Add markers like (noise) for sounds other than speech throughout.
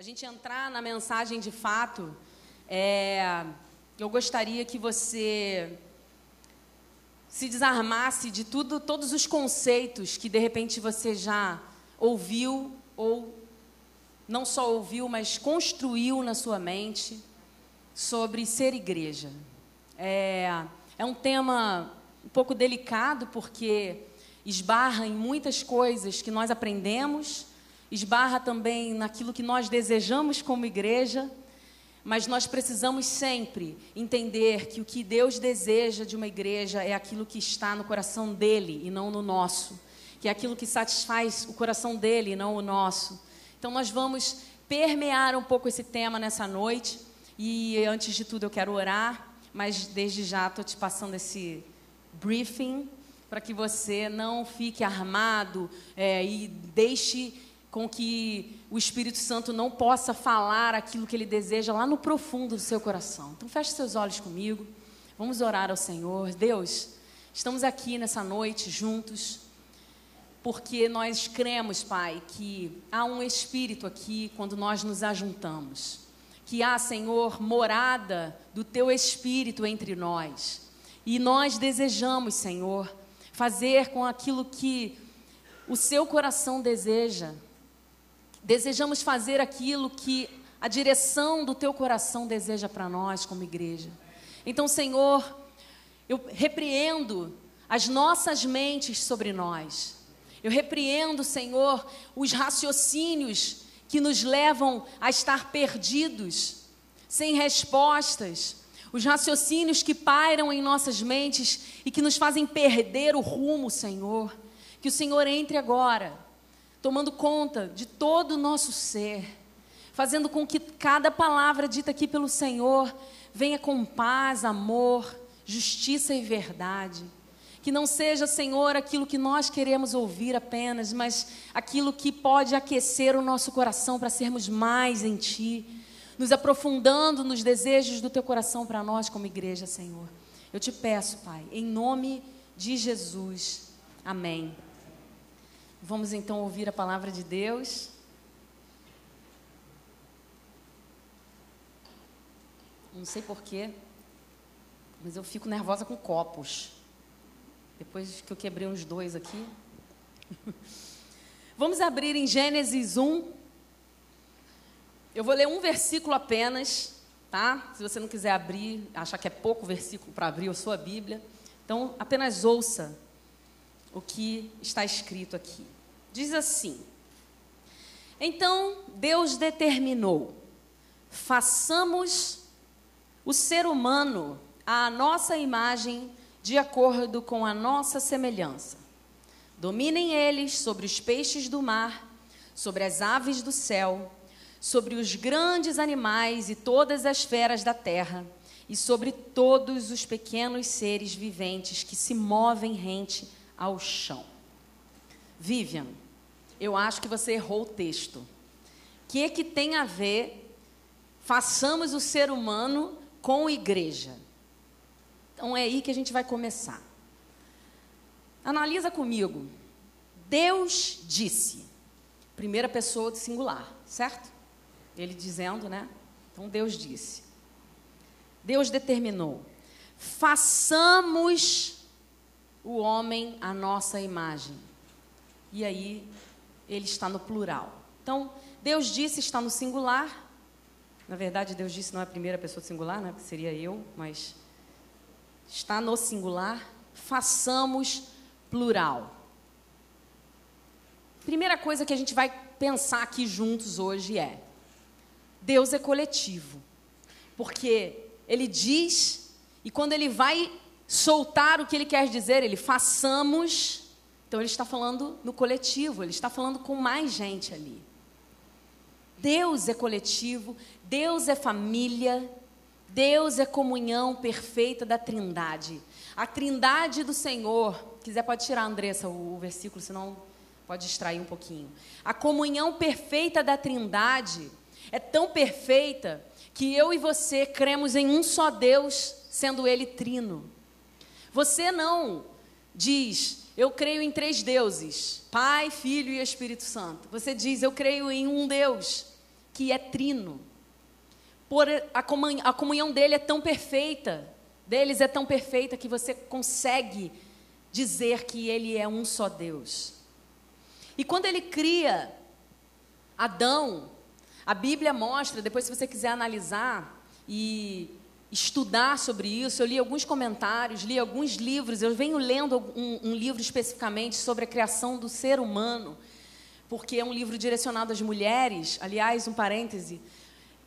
a gente entrar na mensagem de fato, é, eu gostaria que você se desarmasse de tudo, todos os conceitos que de repente você já ouviu ou não só ouviu, mas construiu na sua mente sobre ser igreja. É, é um tema um pouco delicado porque esbarra em muitas coisas que nós aprendemos, esbarra também naquilo que nós desejamos como igreja, mas nós precisamos sempre entender que o que Deus deseja de uma igreja é aquilo que está no coração dele e não no nosso, que é aquilo que satisfaz o coração dele e não o nosso. Então nós vamos permear um pouco esse tema nessa noite e antes de tudo eu quero orar, mas desde já estou te passando esse briefing para que você não fique armado é, e deixe com que o Espírito Santo não possa falar aquilo que ele deseja lá no profundo do seu coração. Então feche seus olhos comigo. Vamos orar ao Senhor. Deus, estamos aqui nessa noite juntos porque nós cremos, Pai, que há um espírito aqui quando nós nos ajuntamos. Que há, Senhor, morada do teu espírito entre nós. E nós desejamos, Senhor, fazer com aquilo que o seu coração deseja. Desejamos fazer aquilo que a direção do teu coração deseja para nós como igreja. Então, Senhor, eu repreendo as nossas mentes sobre nós. Eu repreendo, Senhor, os raciocínios que nos levam a estar perdidos, sem respostas, os raciocínios que pairam em nossas mentes e que nos fazem perder o rumo, Senhor. Que o Senhor entre agora, tomando conta de todo o nosso ser, fazendo com que cada palavra dita aqui pelo Senhor venha com paz, amor, justiça e verdade. Que não seja, Senhor, aquilo que nós queremos ouvir apenas, mas aquilo que pode aquecer o nosso coração para sermos mais em Ti nos aprofundando nos desejos do teu coração para nós como igreja, Senhor. Eu te peço, Pai, em nome de Jesus. Amém. Vamos então ouvir a palavra de Deus. Não sei porquê, mas eu fico nervosa com copos. Depois que eu quebrei uns dois aqui. (laughs) Vamos abrir em Gênesis 1, eu vou ler um versículo apenas, tá? Se você não quiser abrir, achar que é pouco versículo para abrir a sua Bíblia, então apenas ouça o que está escrito aqui. Diz assim: Então Deus determinou: façamos o ser humano à nossa imagem, de acordo com a nossa semelhança. Dominem eles sobre os peixes do mar, sobre as aves do céu sobre os grandes animais e todas as feras da terra, e sobre todos os pequenos seres viventes que se movem rente ao chão. Vivian, eu acho que você errou o texto. O que, que tem a ver façamos o ser humano com igreja? Então é aí que a gente vai começar. Analisa comigo. Deus disse. Primeira pessoa do singular, certo? Ele dizendo, né? Então Deus disse. Deus determinou: façamos o homem a nossa imagem. E aí ele está no plural. Então, Deus disse está no singular. Na verdade, Deus disse não é a primeira pessoa singular, né? Seria eu, mas está no singular. Façamos plural. Primeira coisa que a gente vai pensar aqui juntos hoje é: Deus é coletivo. Porque ele diz, e quando ele vai soltar o que ele quer dizer, ele façamos. Então ele está falando no coletivo, ele está falando com mais gente ali. Deus é coletivo, Deus é família, Deus é comunhão perfeita da Trindade. A Trindade do Senhor, quiser pode tirar, Andressa, o, versículo, senão pode distrair um pouquinho. A comunhão perfeita da Trindade é tão perfeita que eu e você cremos em um só Deus, sendo Ele trino. Você não diz, eu creio em três deuses: Pai, Filho e Espírito Santo. Você diz, eu creio em um Deus. que é trino. Por a comunhão, dele é tão perfeita, deles é tão perfeita que você consegue dizer que ele é um só Deus. E quando ele cria Adão, a Bíblia mostra, depois se você quiser analisar e estudar sobre isso, eu li alguns comentários, li alguns livros, eu venho lendo um, um livro especificamente sobre a criação do ser humano, porque é um livro direcionado às mulheres, aliás, um parêntese,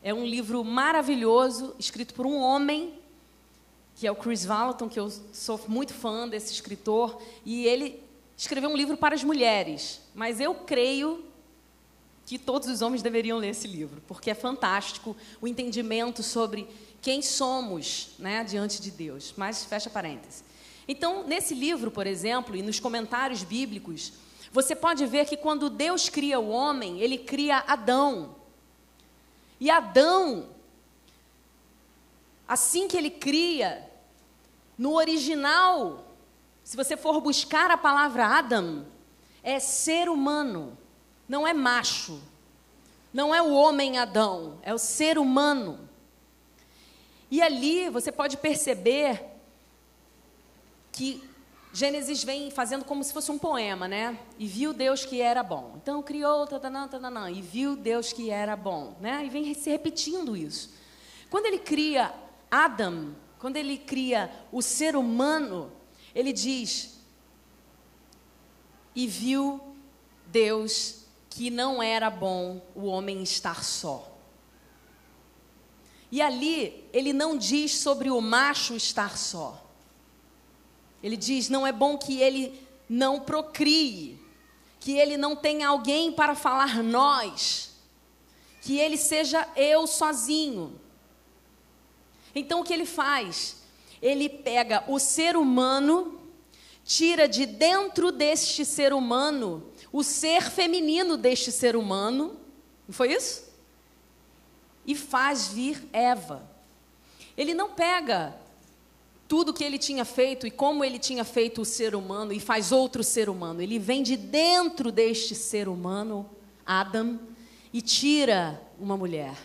é um livro maravilhoso, escrito por um homem, que é o Chris Valentin, que eu sou muito fã desse escritor, e ele escreveu um livro para as mulheres, mas eu creio que todos os homens deveriam ler esse livro, porque é fantástico o entendimento sobre quem somos né, diante de Deus. Mas fecha parênteses. Então, nesse livro, por exemplo, e nos comentários bíblicos, você pode ver que quando Deus cria o homem, ele cria Adão. E Adão, assim que ele cria, no original, se você for buscar a palavra Adam, é ser humano, não é macho. Não é o homem Adão, é o ser humano. E ali você pode perceber que Gênesis vem fazendo como se fosse um poema, né? E viu Deus que era bom. Então criou, tatanã, tatanã, e viu Deus que era bom, né? E vem se repetindo isso. Quando ele cria Adam, quando ele cria o ser humano, ele diz: E viu Deus que não era bom o homem estar só. E ali, ele não diz sobre o macho estar só. Ele diz: não é bom que ele não procrie, que ele não tenha alguém para falar nós, que ele seja eu sozinho. Então o que ele faz? Ele pega o ser humano, tira de dentro deste ser humano o ser feminino deste ser humano, não foi isso? E faz vir Eva. Ele não pega tudo que ele tinha feito e como ele tinha feito o ser humano e faz outro ser humano. Ele vem de dentro deste ser humano, Adam, e tira uma mulher.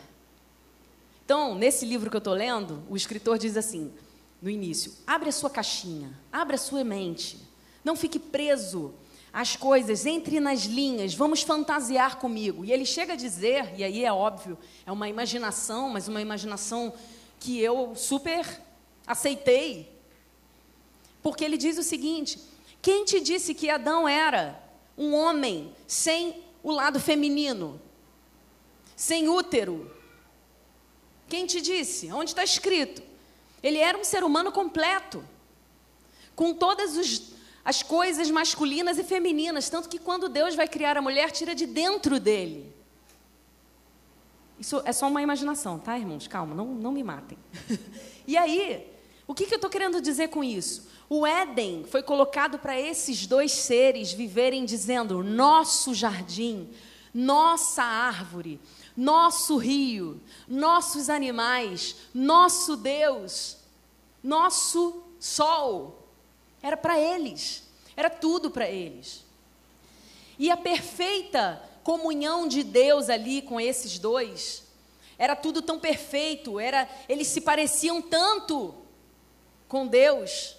Então, nesse livro que eu estou lendo, o escritor diz assim, no início: abre a sua caixinha, abre a sua mente, não fique preso às coisas, entre nas linhas, vamos fantasiar comigo. E ele chega a dizer, e aí é óbvio, é uma imaginação, mas uma imaginação que eu super aceitei. Porque ele diz o seguinte: quem te disse que Adão era um homem sem o lado feminino, sem útero? Quem te disse? Onde está escrito? Ele era um ser humano completo, com todas os, as coisas masculinas e femininas, tanto que quando Deus vai criar a mulher, tira de dentro dele. Isso é só uma imaginação, tá, irmãos? Calma, não, não me matem. (laughs) e aí, o que, que eu estou querendo dizer com isso? O Éden foi colocado para esses dois seres viverem dizendo: nosso jardim, nossa árvore, nosso rio, nossos animais, nosso Deus, nosso sol. Era para eles, era tudo para eles. E a perfeita comunhão de Deus ali com esses dois, era tudo tão perfeito, era, eles se pareciam tanto com Deus.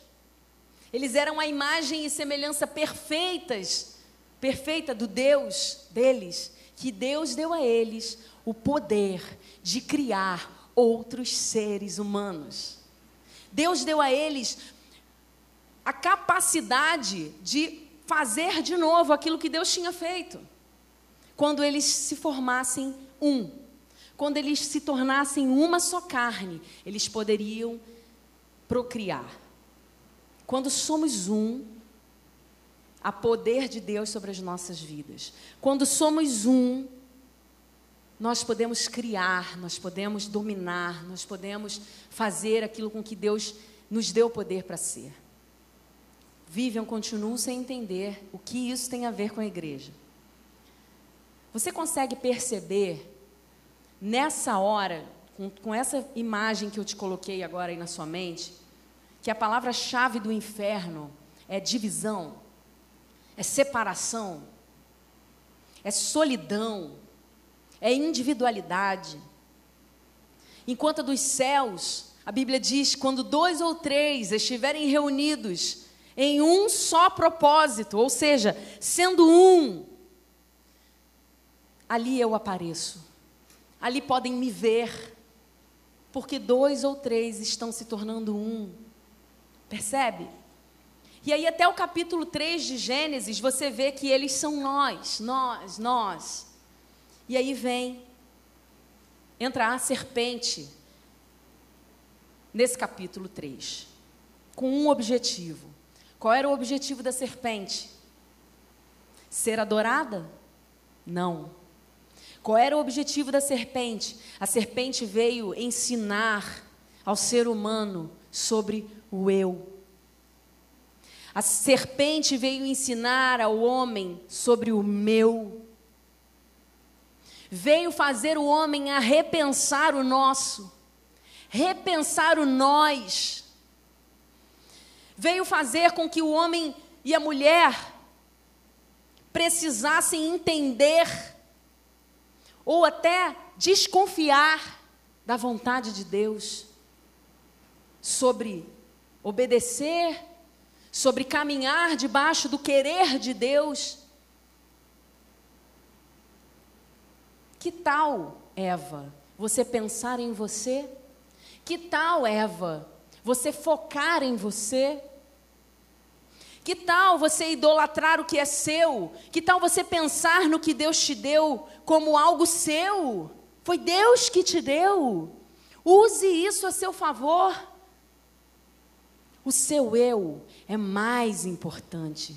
Eles eram a imagem e semelhança perfeitas, perfeita do Deus deles, que Deus deu a eles o poder de criar outros seres humanos. Deus deu a eles a capacidade de fazer de novo aquilo que Deus tinha feito. Quando eles se formassem um, quando eles se tornassem uma só carne, eles poderiam procriar. Quando somos um, há poder de Deus sobre as nossas vidas. Quando somos um, nós podemos criar, nós podemos dominar, nós podemos fazer aquilo com que Deus nos deu poder para ser. Viviam continuam sem entender o que isso tem a ver com a igreja. Você consegue perceber nessa hora, com, com essa imagem que eu te coloquei agora aí na sua mente, que a palavra-chave do inferno é divisão, é separação, é solidão, é individualidade. Enquanto dos céus, a Bíblia diz: quando dois ou três estiverem reunidos em um só propósito, ou seja, sendo um, ali eu apareço. Ali podem me ver, porque dois ou três estão se tornando um. Percebe? E aí, até o capítulo 3 de Gênesis, você vê que eles são nós, nós, nós. E aí vem, entra a serpente, nesse capítulo 3, com um objetivo. Qual era o objetivo da serpente? Ser adorada? Não. Qual era o objetivo da serpente? A serpente veio ensinar ao ser humano sobre o eu. A serpente veio ensinar ao homem sobre o meu. Veio fazer o homem a repensar o nosso, repensar o nós. Veio fazer com que o homem e a mulher precisassem entender ou até desconfiar da vontade de Deus sobre obedecer, sobre caminhar debaixo do querer de Deus. Que tal, Eva, você pensar em você? Que tal, Eva, você focar em você? Que tal você idolatrar o que é seu? Que tal você pensar no que Deus te deu como algo seu? Foi Deus que te deu. Use isso a seu favor. O seu eu é mais importante.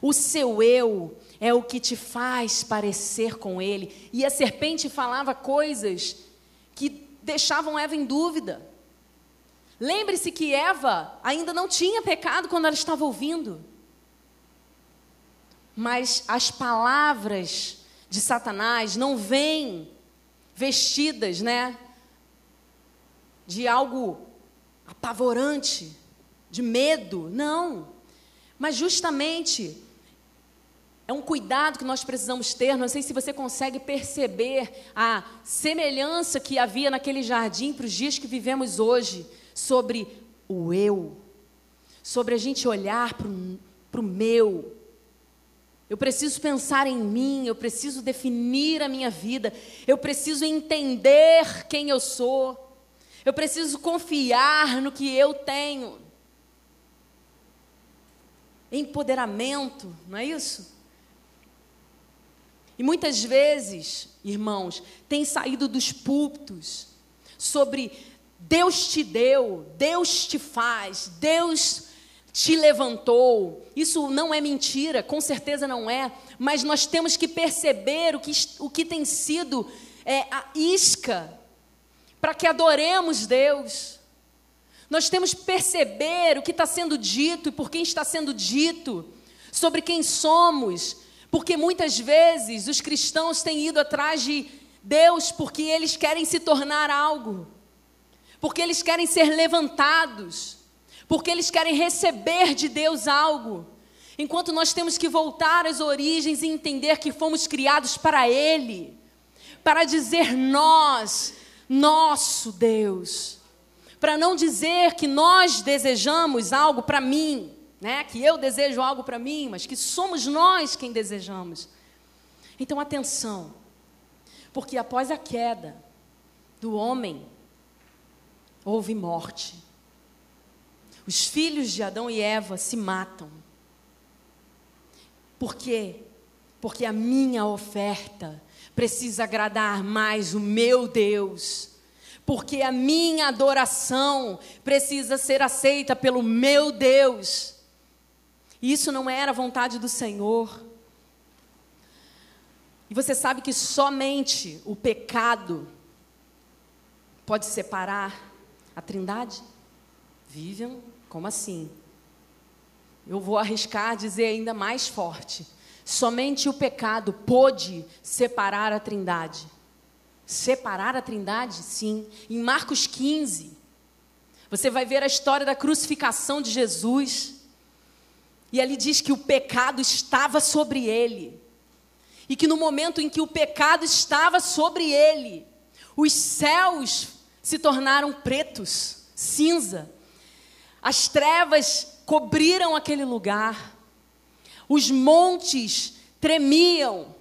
O seu eu é o que te faz parecer com ele. E a serpente falava coisas que deixavam Eva em dúvida. Lembre-se que Eva ainda não tinha pecado quando ela estava ouvindo. Mas as palavras de Satanás não vêm vestidas, né, de algo apavorante, de medo, não. Mas justamente é um cuidado que nós precisamos ter. Não sei se você consegue perceber a semelhança que havia naquele jardim para os dias que vivemos hoje sobre o eu, sobre a gente olhar para o meu. Eu preciso pensar em mim, eu preciso definir a minha vida, eu preciso entender quem eu sou, eu preciso confiar no que eu tenho. Empoderamento, não é isso? E muitas vezes, irmãos, tem saído dos púlpitos sobre Deus te deu, Deus te faz, Deus te levantou. Isso não é mentira, com certeza não é, mas nós temos que perceber o que, o que tem sido é, a isca para que adoremos Deus. Nós temos que perceber o que está sendo dito e por quem está sendo dito, sobre quem somos, porque muitas vezes os cristãos têm ido atrás de Deus porque eles querem se tornar algo, porque eles querem ser levantados, porque eles querem receber de Deus algo. Enquanto nós temos que voltar às origens e entender que fomos criados para Ele, para dizer nós, nosso Deus, para não dizer que nós desejamos algo para mim, né? Que eu desejo algo para mim, mas que somos nós quem desejamos. Então, atenção, porque após a queda do homem, houve morte. Os filhos de Adão e Eva se matam. Por quê? Porque a minha oferta precisa agradar mais o meu Deus. Porque a minha adoração precisa ser aceita pelo meu Deus. E isso não era a vontade do Senhor. E você sabe que somente o pecado pode separar a Trindade? Viviam, como assim? Eu vou arriscar dizer ainda mais forte. Somente o pecado pôde separar a Trindade. Separar a Trindade? Sim. Em Marcos 15, você vai ver a história da crucificação de Jesus. E ali diz que o pecado estava sobre ele. e que no momento em que o pecado estava sobre ele, os céus se tornaram pretos, cinza. As trevas cobriram aquele lugar. Os montes tremiam,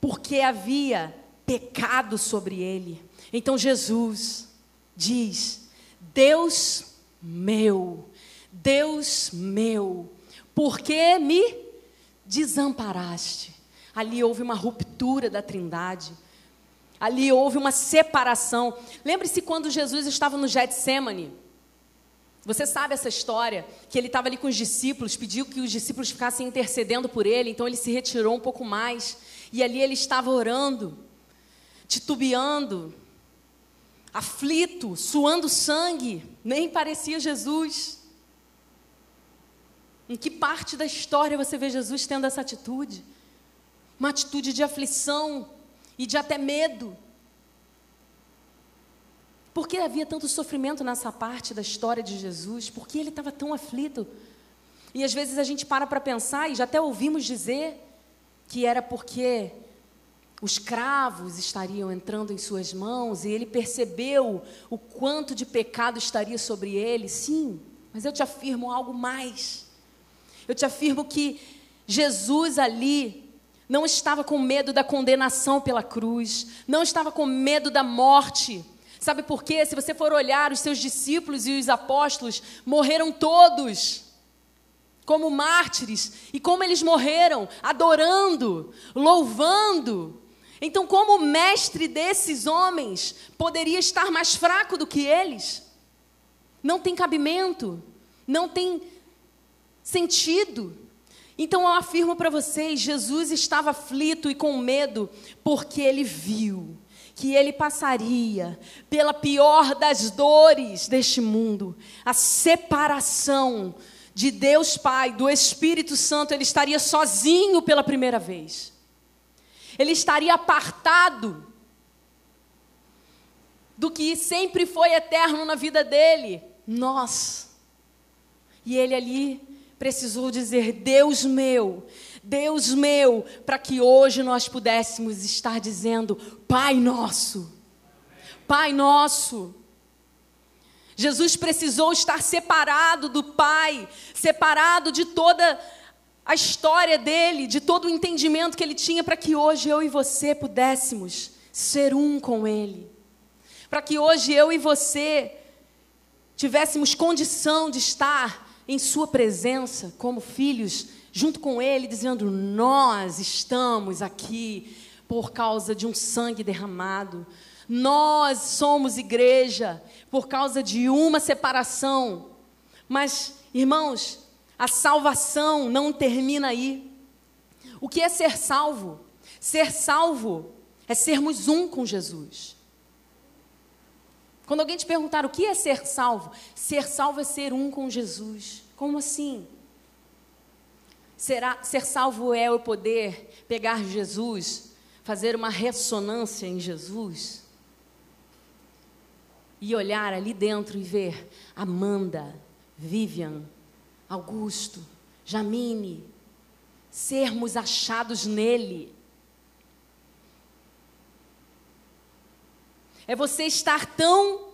porque havia pecado sobre ele. Então Jesus diz: Deus meu, Deus meu, por que me desamparaste? Ali houve uma ruptura da trindade. Ali houve uma separação. Lembre-se quando Jesus estava no Getsemane. Você sabe essa história, que ele estava ali com os discípulos, pediu que os discípulos ficassem intercedendo por ele, então ele se retirou um pouco mais, e ali ele estava orando, titubeando, aflito, suando sangue, nem parecia Jesus. Em que parte da história você vê Jesus tendo essa atitude? Uma atitude de aflição e de até medo. Por que havia tanto sofrimento nessa parte da história de Jesus? Por que ele estava tão aflito? E às vezes a gente para para pensar, e já até ouvimos dizer, que era porque os cravos estariam entrando em suas mãos e ele percebeu o quanto de pecado estaria sobre ele. Sim, mas eu te afirmo algo mais. Eu te afirmo que Jesus ali não estava com medo da condenação pela cruz, não estava com medo da morte Sabe por quê? Se você for olhar, os seus discípulos e os apóstolos morreram todos como mártires. E como eles morreram? Adorando, louvando. Então, como o mestre desses homens poderia estar mais fraco do que eles? Não tem cabimento, não tem sentido. Então eu afirmo para vocês: Jesus estava aflito e com medo, porque ele viu que ele passaria pela pior das dores deste mundo, a separação de Deus Pai, do Espírito Santo, ele estaria sozinho pela primeira vez. Ele estaria apartado do que sempre foi eterno na vida dele, nós. E ele ali precisou dizer: Deus meu, Deus meu, para que hoje nós pudéssemos estar dizendo: Pai nosso, Pai nosso. Jesus precisou estar separado do Pai, separado de toda a história dele, de todo o entendimento que ele tinha, para que hoje eu e você pudéssemos ser um com Ele. Para que hoje eu e você tivéssemos condição de estar em Sua presença como filhos junto com ele, dizendo: Nós estamos aqui por causa de um sangue derramado. Nós somos igreja por causa de uma separação. Mas, irmãos, a salvação não termina aí. O que é ser salvo? Ser salvo é sermos um com Jesus. Quando alguém te perguntar o que é ser salvo, ser salvo é ser um com Jesus. Como assim? Será, ser salvo é o poder pegar Jesus, fazer uma ressonância em Jesus e olhar ali dentro e ver Amanda, Vivian, Augusto, Jamine, sermos achados nele. É você estar tão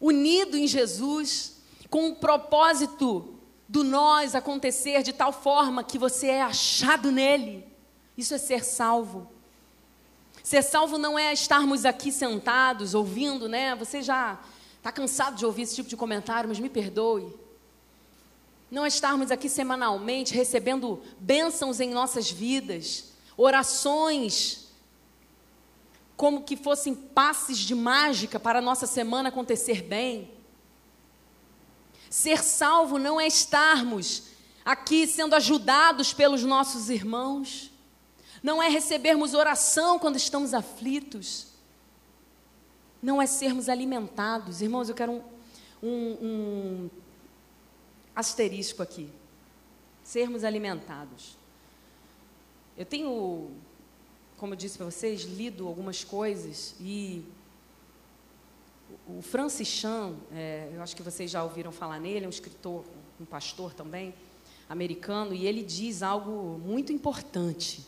unido em Jesus, com um propósito do nós acontecer de tal forma que você é achado nele. Isso é ser salvo. Ser salvo não é estarmos aqui sentados ouvindo, né? Você já está cansado de ouvir esse tipo de comentário, mas me perdoe. Não é estarmos aqui semanalmente recebendo bênçãos em nossas vidas, orações como que fossem passes de mágica para a nossa semana acontecer bem. Ser salvo não é estarmos aqui sendo ajudados pelos nossos irmãos, não é recebermos oração quando estamos aflitos, não é sermos alimentados. Irmãos, eu quero um, um, um asterisco aqui. Sermos alimentados. Eu tenho, como eu disse para vocês, lido algumas coisas e o Francis Chan, é, eu acho que vocês já ouviram falar nele, é um escritor, um pastor também, americano, e ele diz algo muito importante.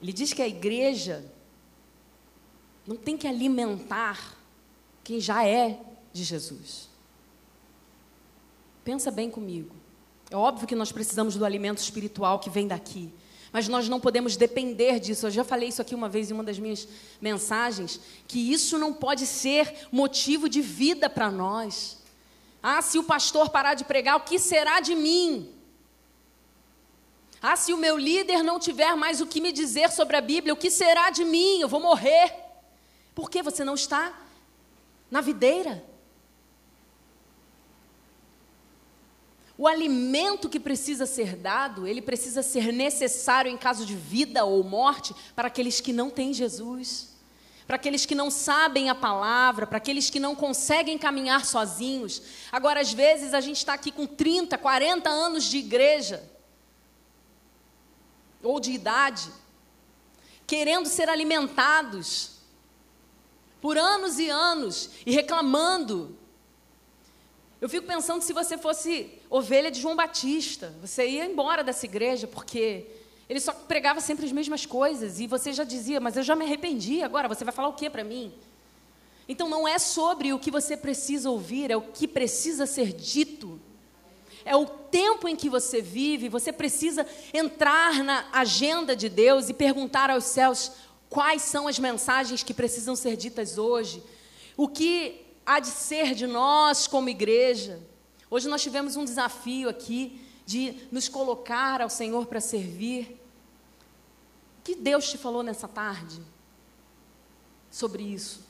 Ele diz que a igreja não tem que alimentar quem já é de Jesus. Pensa bem comigo. É óbvio que nós precisamos do alimento espiritual que vem daqui, mas nós não podemos depender disso. Eu já falei isso aqui uma vez em uma das minhas mensagens, que isso não pode ser motivo de vida para nós. Ah, se o pastor parar de pregar, o que será de mim? Ah, se o meu líder não tiver mais o que me dizer sobre a Bíblia, o que será de mim? Eu vou morrer. Por que você não está na videira? O alimento que precisa ser dado, ele precisa ser necessário em caso de vida ou morte para aqueles que não têm Jesus, para aqueles que não sabem a palavra, para aqueles que não conseguem caminhar sozinhos. Agora, às vezes, a gente está aqui com 30, 40 anos de igreja, ou de idade, querendo ser alimentados por anos e anos e reclamando eu fico pensando se você fosse ovelha de João Batista, você ia embora dessa igreja, porque ele só pregava sempre as mesmas coisas, e você já dizia, mas eu já me arrependi, agora você vai falar o que para mim? Então não é sobre o que você precisa ouvir, é o que precisa ser dito. É o tempo em que você vive, você precisa entrar na agenda de Deus e perguntar aos céus quais são as mensagens que precisam ser ditas hoje. O que há de ser de nós como igreja. Hoje nós tivemos um desafio aqui de nos colocar ao Senhor para servir. O que Deus te falou nessa tarde sobre isso?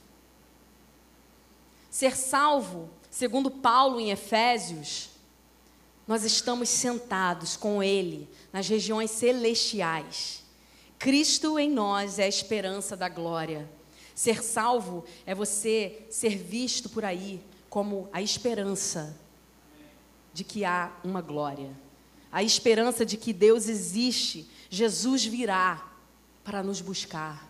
Ser salvo, segundo Paulo em Efésios, nós estamos sentados com Ele nas regiões celestiais. Cristo em nós é a esperança da glória. Ser salvo é você ser visto por aí como a esperança de que há uma glória, a esperança de que Deus existe, Jesus virá para nos buscar.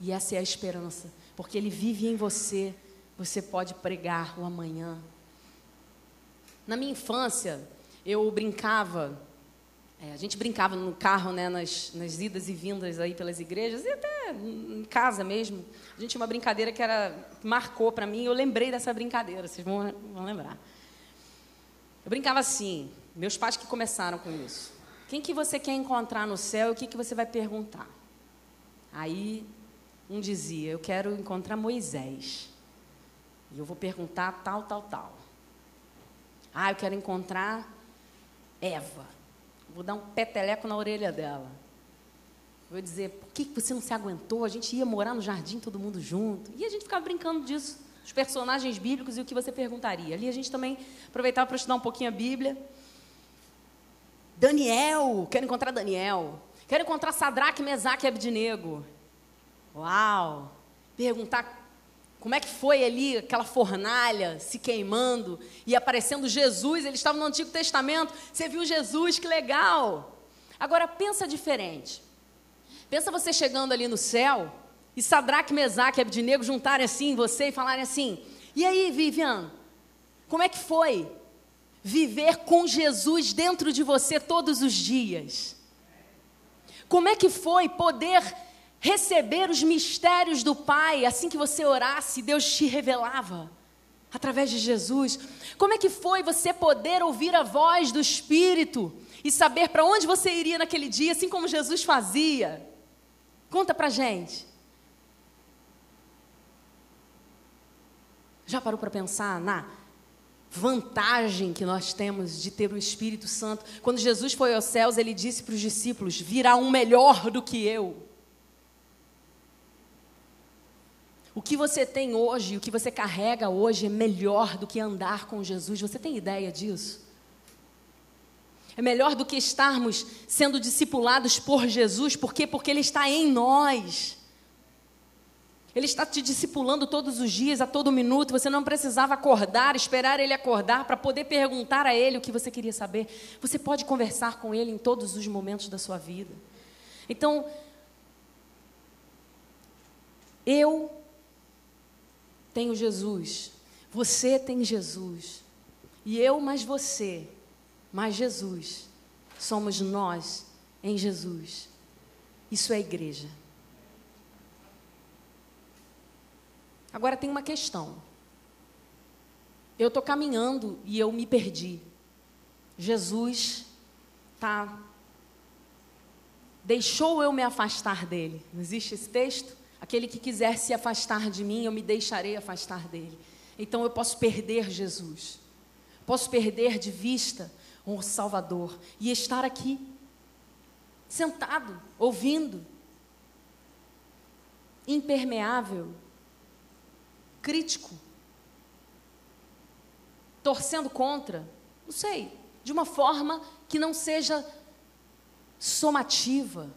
E essa é a esperança, porque Ele vive em você, você pode pregar o amanhã. Na minha infância, eu brincava é, a gente brincava no carro, né, nas, nas, idas e vindas aí pelas igrejas e até em casa mesmo. A gente tinha uma brincadeira que era marcou para mim. Eu lembrei dessa brincadeira. Vocês vão, vão lembrar. Eu brincava assim. Meus pais que começaram com isso. Quem que você quer encontrar no céu e o que que você vai perguntar? Aí um dizia: Eu quero encontrar Moisés. E eu vou perguntar tal, tal, tal. Ah, eu quero encontrar Eva. Vou dar um peteleco na orelha dela. Vou dizer, por que você não se aguentou? A gente ia morar no jardim todo mundo junto. E a gente ficava brincando disso, os personagens bíblicos e o que você perguntaria. Ali a gente também aproveitava para estudar um pouquinho a Bíblia. Daniel, quero encontrar Daniel. Quero encontrar Sadraque, Mesaque e Abdinego. Uau! Perguntar como é que foi ali aquela fornalha se queimando e aparecendo Jesus? Eles estavam no Antigo Testamento. Você viu Jesus? Que legal! Agora pensa diferente. Pensa você chegando ali no céu e Sadraque, Mesaque e Abdinego juntarem assim você e falarem assim: E aí, Vivian? Como é que foi viver com Jesus dentro de você todos os dias? Como é que foi poder receber os mistérios do Pai, assim que você orasse, Deus te revelava através de Jesus. Como é que foi você poder ouvir a voz do Espírito e saber para onde você iria naquele dia, assim como Jesus fazia? Conta para gente. Já parou para pensar na vantagem que nós temos de ter o Espírito Santo? Quando Jesus foi aos céus, ele disse para os discípulos: virá um melhor do que eu. O que você tem hoje, o que você carrega hoje é melhor do que andar com Jesus. Você tem ideia disso? É melhor do que estarmos sendo discipulados por Jesus, por quê? Porque Ele está em nós. Ele está te discipulando todos os dias, a todo minuto. Você não precisava acordar, esperar Ele acordar para poder perguntar a Ele o que você queria saber. Você pode conversar com Ele em todos os momentos da sua vida. Então, eu tenho Jesus, você tem Jesus, e eu mais você, mais Jesus, somos nós em Jesus. Isso é igreja. Agora tem uma questão. Eu estou caminhando e eu me perdi. Jesus tá deixou eu me afastar dele. Não existe esse texto? Aquele que quiser se afastar de mim, eu me deixarei afastar dele. Então eu posso perder Jesus. Posso perder de vista o Salvador e estar aqui sentado, ouvindo, impermeável, crítico, torcendo contra, não sei, de uma forma que não seja somativa,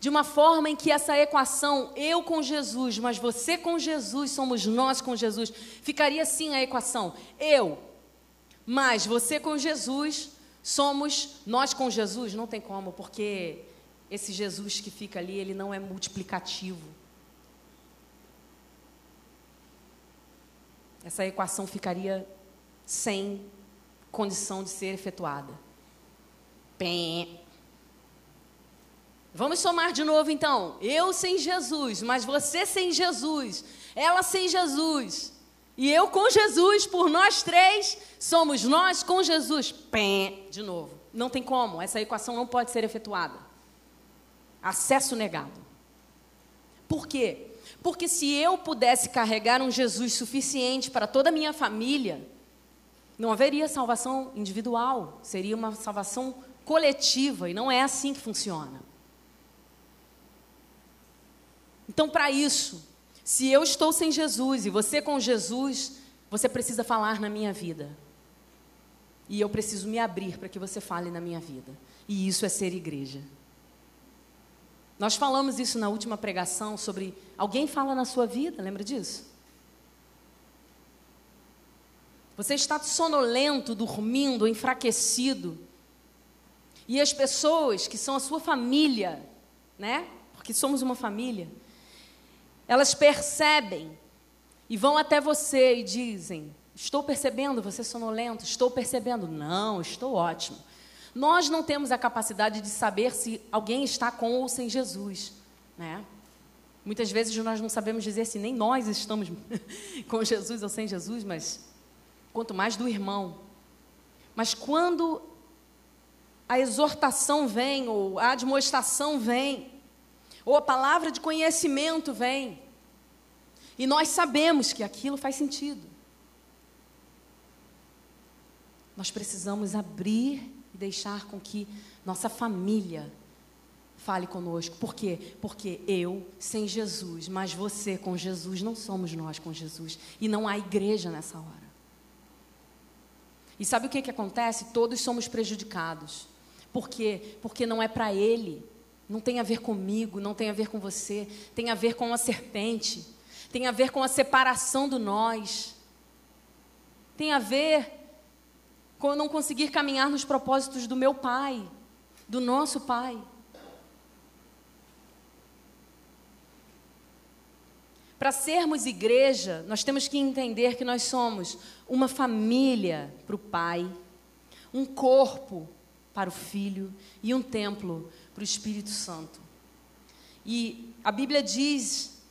de uma forma em que essa equação, eu com Jesus, mas você com Jesus, somos nós com Jesus, ficaria assim a equação: eu, mais você com Jesus, somos nós com Jesus? Não tem como, porque esse Jesus que fica ali, ele não é multiplicativo. Essa equação ficaria sem condição de ser efetuada. Pém. Vamos somar de novo então. Eu sem Jesus, mas você sem Jesus, ela sem Jesus, e eu com Jesus, por nós três, somos nós com Jesus. Pém. De novo. Não tem como, essa equação não pode ser efetuada. Acesso negado. Por quê? Porque se eu pudesse carregar um Jesus suficiente para toda a minha família, não haveria salvação individual, seria uma salvação coletiva, e não é assim que funciona. Então, para isso, se eu estou sem Jesus e você com Jesus, você precisa falar na minha vida. E eu preciso me abrir para que você fale na minha vida. E isso é ser igreja. Nós falamos isso na última pregação sobre alguém fala na sua vida, lembra disso? Você está sonolento, dormindo, enfraquecido. E as pessoas que são a sua família, né? Porque somos uma família. Elas percebem e vão até você e dizem: Estou percebendo você sonolento, estou percebendo. Não, estou ótimo. Nós não temos a capacidade de saber se alguém está com ou sem Jesus, né? Muitas vezes nós não sabemos dizer se nem nós estamos (laughs) com Jesus ou sem Jesus, mas quanto mais do irmão. Mas quando a exortação vem, ou a admoestação vem, ou a palavra de conhecimento vem, e nós sabemos que aquilo faz sentido, nós precisamos abrir deixar com que nossa família fale conosco. Por quê? Porque eu sem Jesus, mas você com Jesus, não somos nós com Jesus. E não há igreja nessa hora. E sabe o que, que acontece? Todos somos prejudicados. Por quê? Porque não é para Ele. Não tem a ver comigo, não tem a ver com você. Tem a ver com a serpente. Tem a ver com a separação do nós. Tem a ver com eu não conseguir caminhar nos propósitos do meu Pai, do nosso Pai. Para sermos igreja, nós temos que entender que nós somos uma família para o Pai, um corpo para o Filho e um templo para o Espírito Santo. E a Bíblia diz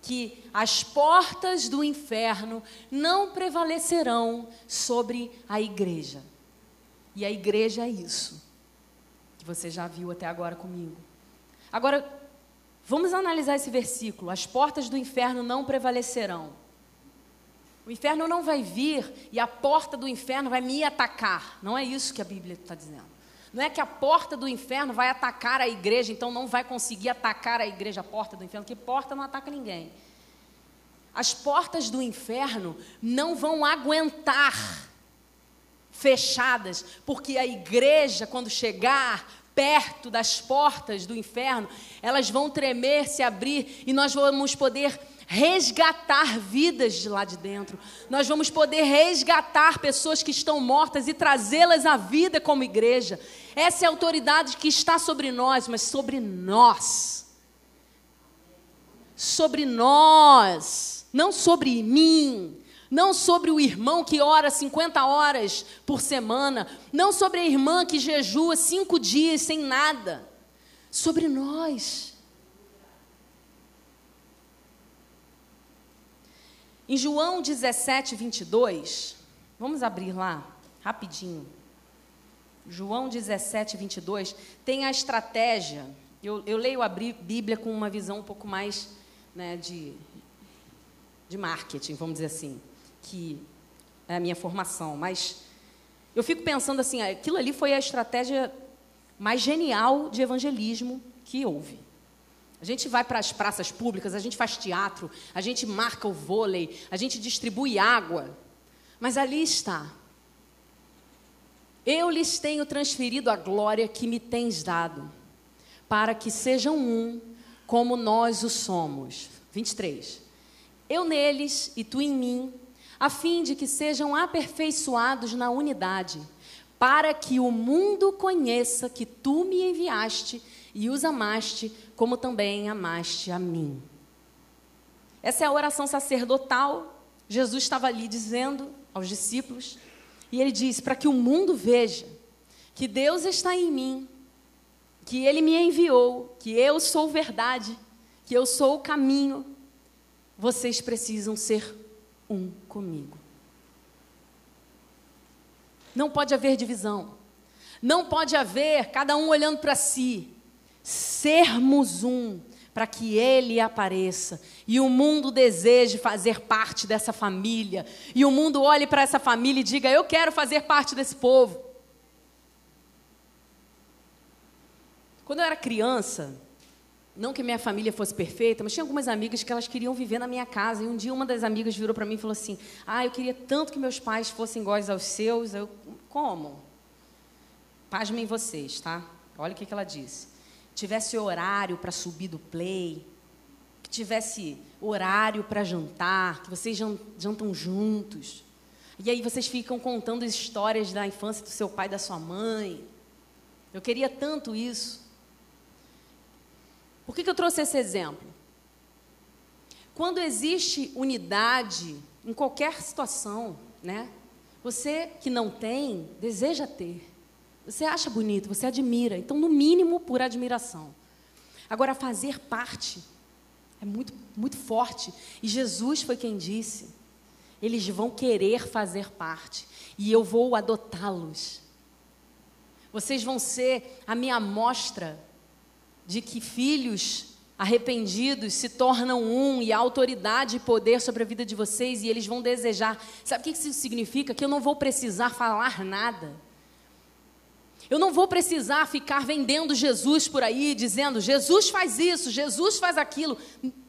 que as portas do inferno não prevalecerão sobre a igreja. E a igreja é isso, que você já viu até agora comigo. Agora, vamos analisar esse versículo. As portas do inferno não prevalecerão. O inferno não vai vir e a porta do inferno vai me atacar. Não é isso que a Bíblia está dizendo. Não é que a porta do inferno vai atacar a igreja, então não vai conseguir atacar a igreja, a porta do inferno, porque porta não ataca ninguém. As portas do inferno não vão aguentar fechadas, porque a igreja, quando chegar perto das portas do inferno, elas vão tremer, se abrir e nós vamos poder resgatar vidas de lá de dentro. Nós vamos poder resgatar pessoas que estão mortas e trazê-las à vida como igreja. Essa é a autoridade que está sobre nós, mas sobre nós. Sobre nós, não sobre mim, não sobre o irmão que ora 50 horas por semana, não sobre a irmã que jejua cinco dias sem nada, sobre nós. Em João 17, 22, vamos abrir lá, rapidinho. João 17, 22, tem a estratégia. Eu, eu leio a Bíblia com uma visão um pouco mais né, de, de marketing, vamos dizer assim, que é a minha formação. Mas eu fico pensando assim, aquilo ali foi a estratégia mais genial de evangelismo que houve. A gente vai para as praças públicas, a gente faz teatro, a gente marca o vôlei, a gente distribui água. Mas ali está. Eu lhes tenho transferido a glória que me tens dado, para que sejam um, como nós o somos. 23. Eu neles e tu em mim, a fim de que sejam aperfeiçoados na unidade, para que o mundo conheça que tu me enviaste e os amaste, como também amaste a mim. Essa é a oração sacerdotal. Jesus estava ali dizendo aos discípulos, e ele diz: para que o mundo veja que Deus está em mim, que ele me enviou, que eu sou verdade, que eu sou o caminho, vocês precisam ser um comigo. Não pode haver divisão. Não pode haver cada um olhando para si. Sermos um para que ele apareça e o mundo deseje fazer parte dessa família e o mundo olhe para essa família e diga: Eu quero fazer parte desse povo. Quando eu era criança, não que minha família fosse perfeita, mas tinha algumas amigas que elas queriam viver na minha casa. E um dia uma das amigas virou para mim e falou assim: Ah, eu queria tanto que meus pais fossem iguais aos seus. Eu, como? Pasmem vocês, tá? Olha o que, que ela disse. Tivesse horário para subir do play, que tivesse horário para jantar, que vocês jantam juntos. E aí vocês ficam contando histórias da infância do seu pai e da sua mãe. Eu queria tanto isso. Por que, que eu trouxe esse exemplo? Quando existe unidade em qualquer situação, né? Você que não tem, deseja ter. Você acha bonito, você admira. Então, no mínimo, por admiração. Agora, fazer parte é muito, muito forte. E Jesus foi quem disse: eles vão querer fazer parte. E eu vou adotá-los. Vocês vão ser a minha amostra de que filhos arrependidos se tornam um e há autoridade e poder sobre a vida de vocês e eles vão desejar. Sabe o que isso significa? Que eu não vou precisar falar nada. Eu não vou precisar ficar vendendo Jesus por aí, dizendo Jesus faz isso, Jesus faz aquilo.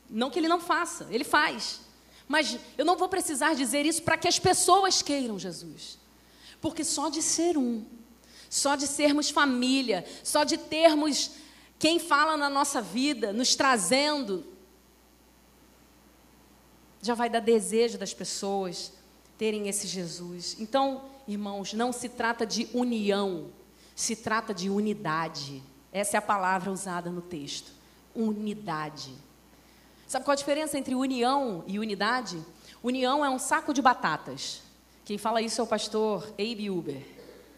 Não que ele não faça, ele faz. Mas eu não vou precisar dizer isso para que as pessoas queiram Jesus. Porque só de ser um, só de sermos família, só de termos quem fala na nossa vida, nos trazendo, já vai dar desejo das pessoas terem esse Jesus. Então, irmãos, não se trata de união, se trata de unidade. Essa é a palavra usada no texto. Unidade. Sabe qual a diferença entre união e unidade? União é um saco de batatas. Quem fala isso é o pastor Abe Uber.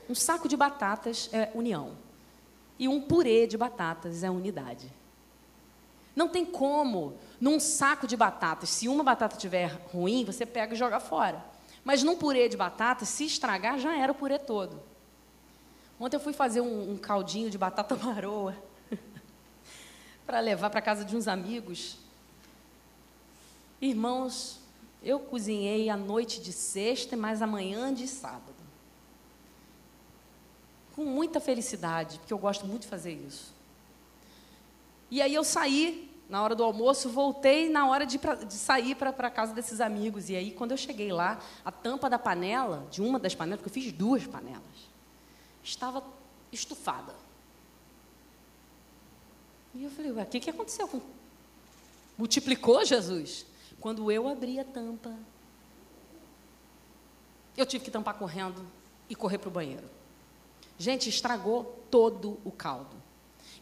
Um saco de batatas é união e um purê de batatas é unidade. Não tem como, num saco de batatas, se uma batata estiver ruim, você pega e joga fora. Mas num purê de batatas, se estragar, já era o purê todo. Ontem eu fui fazer um, um caldinho de batata (laughs) maroa (laughs) para levar para casa de uns amigos. Irmãos, eu cozinhei a noite de sexta e mais amanhã de sábado com muita felicidade, porque eu gosto muito de fazer isso. E aí eu saí na hora do almoço, voltei na hora de, pra, de sair para a casa desses amigos. E aí, quando eu cheguei lá, a tampa da panela, de uma das panelas, porque eu fiz duas panelas, estava estufada. E eu falei, o que, que aconteceu? Multiplicou Jesus? Quando eu abri a tampa, eu tive que tampar correndo e correr para o banheiro. Gente, estragou todo o caldo.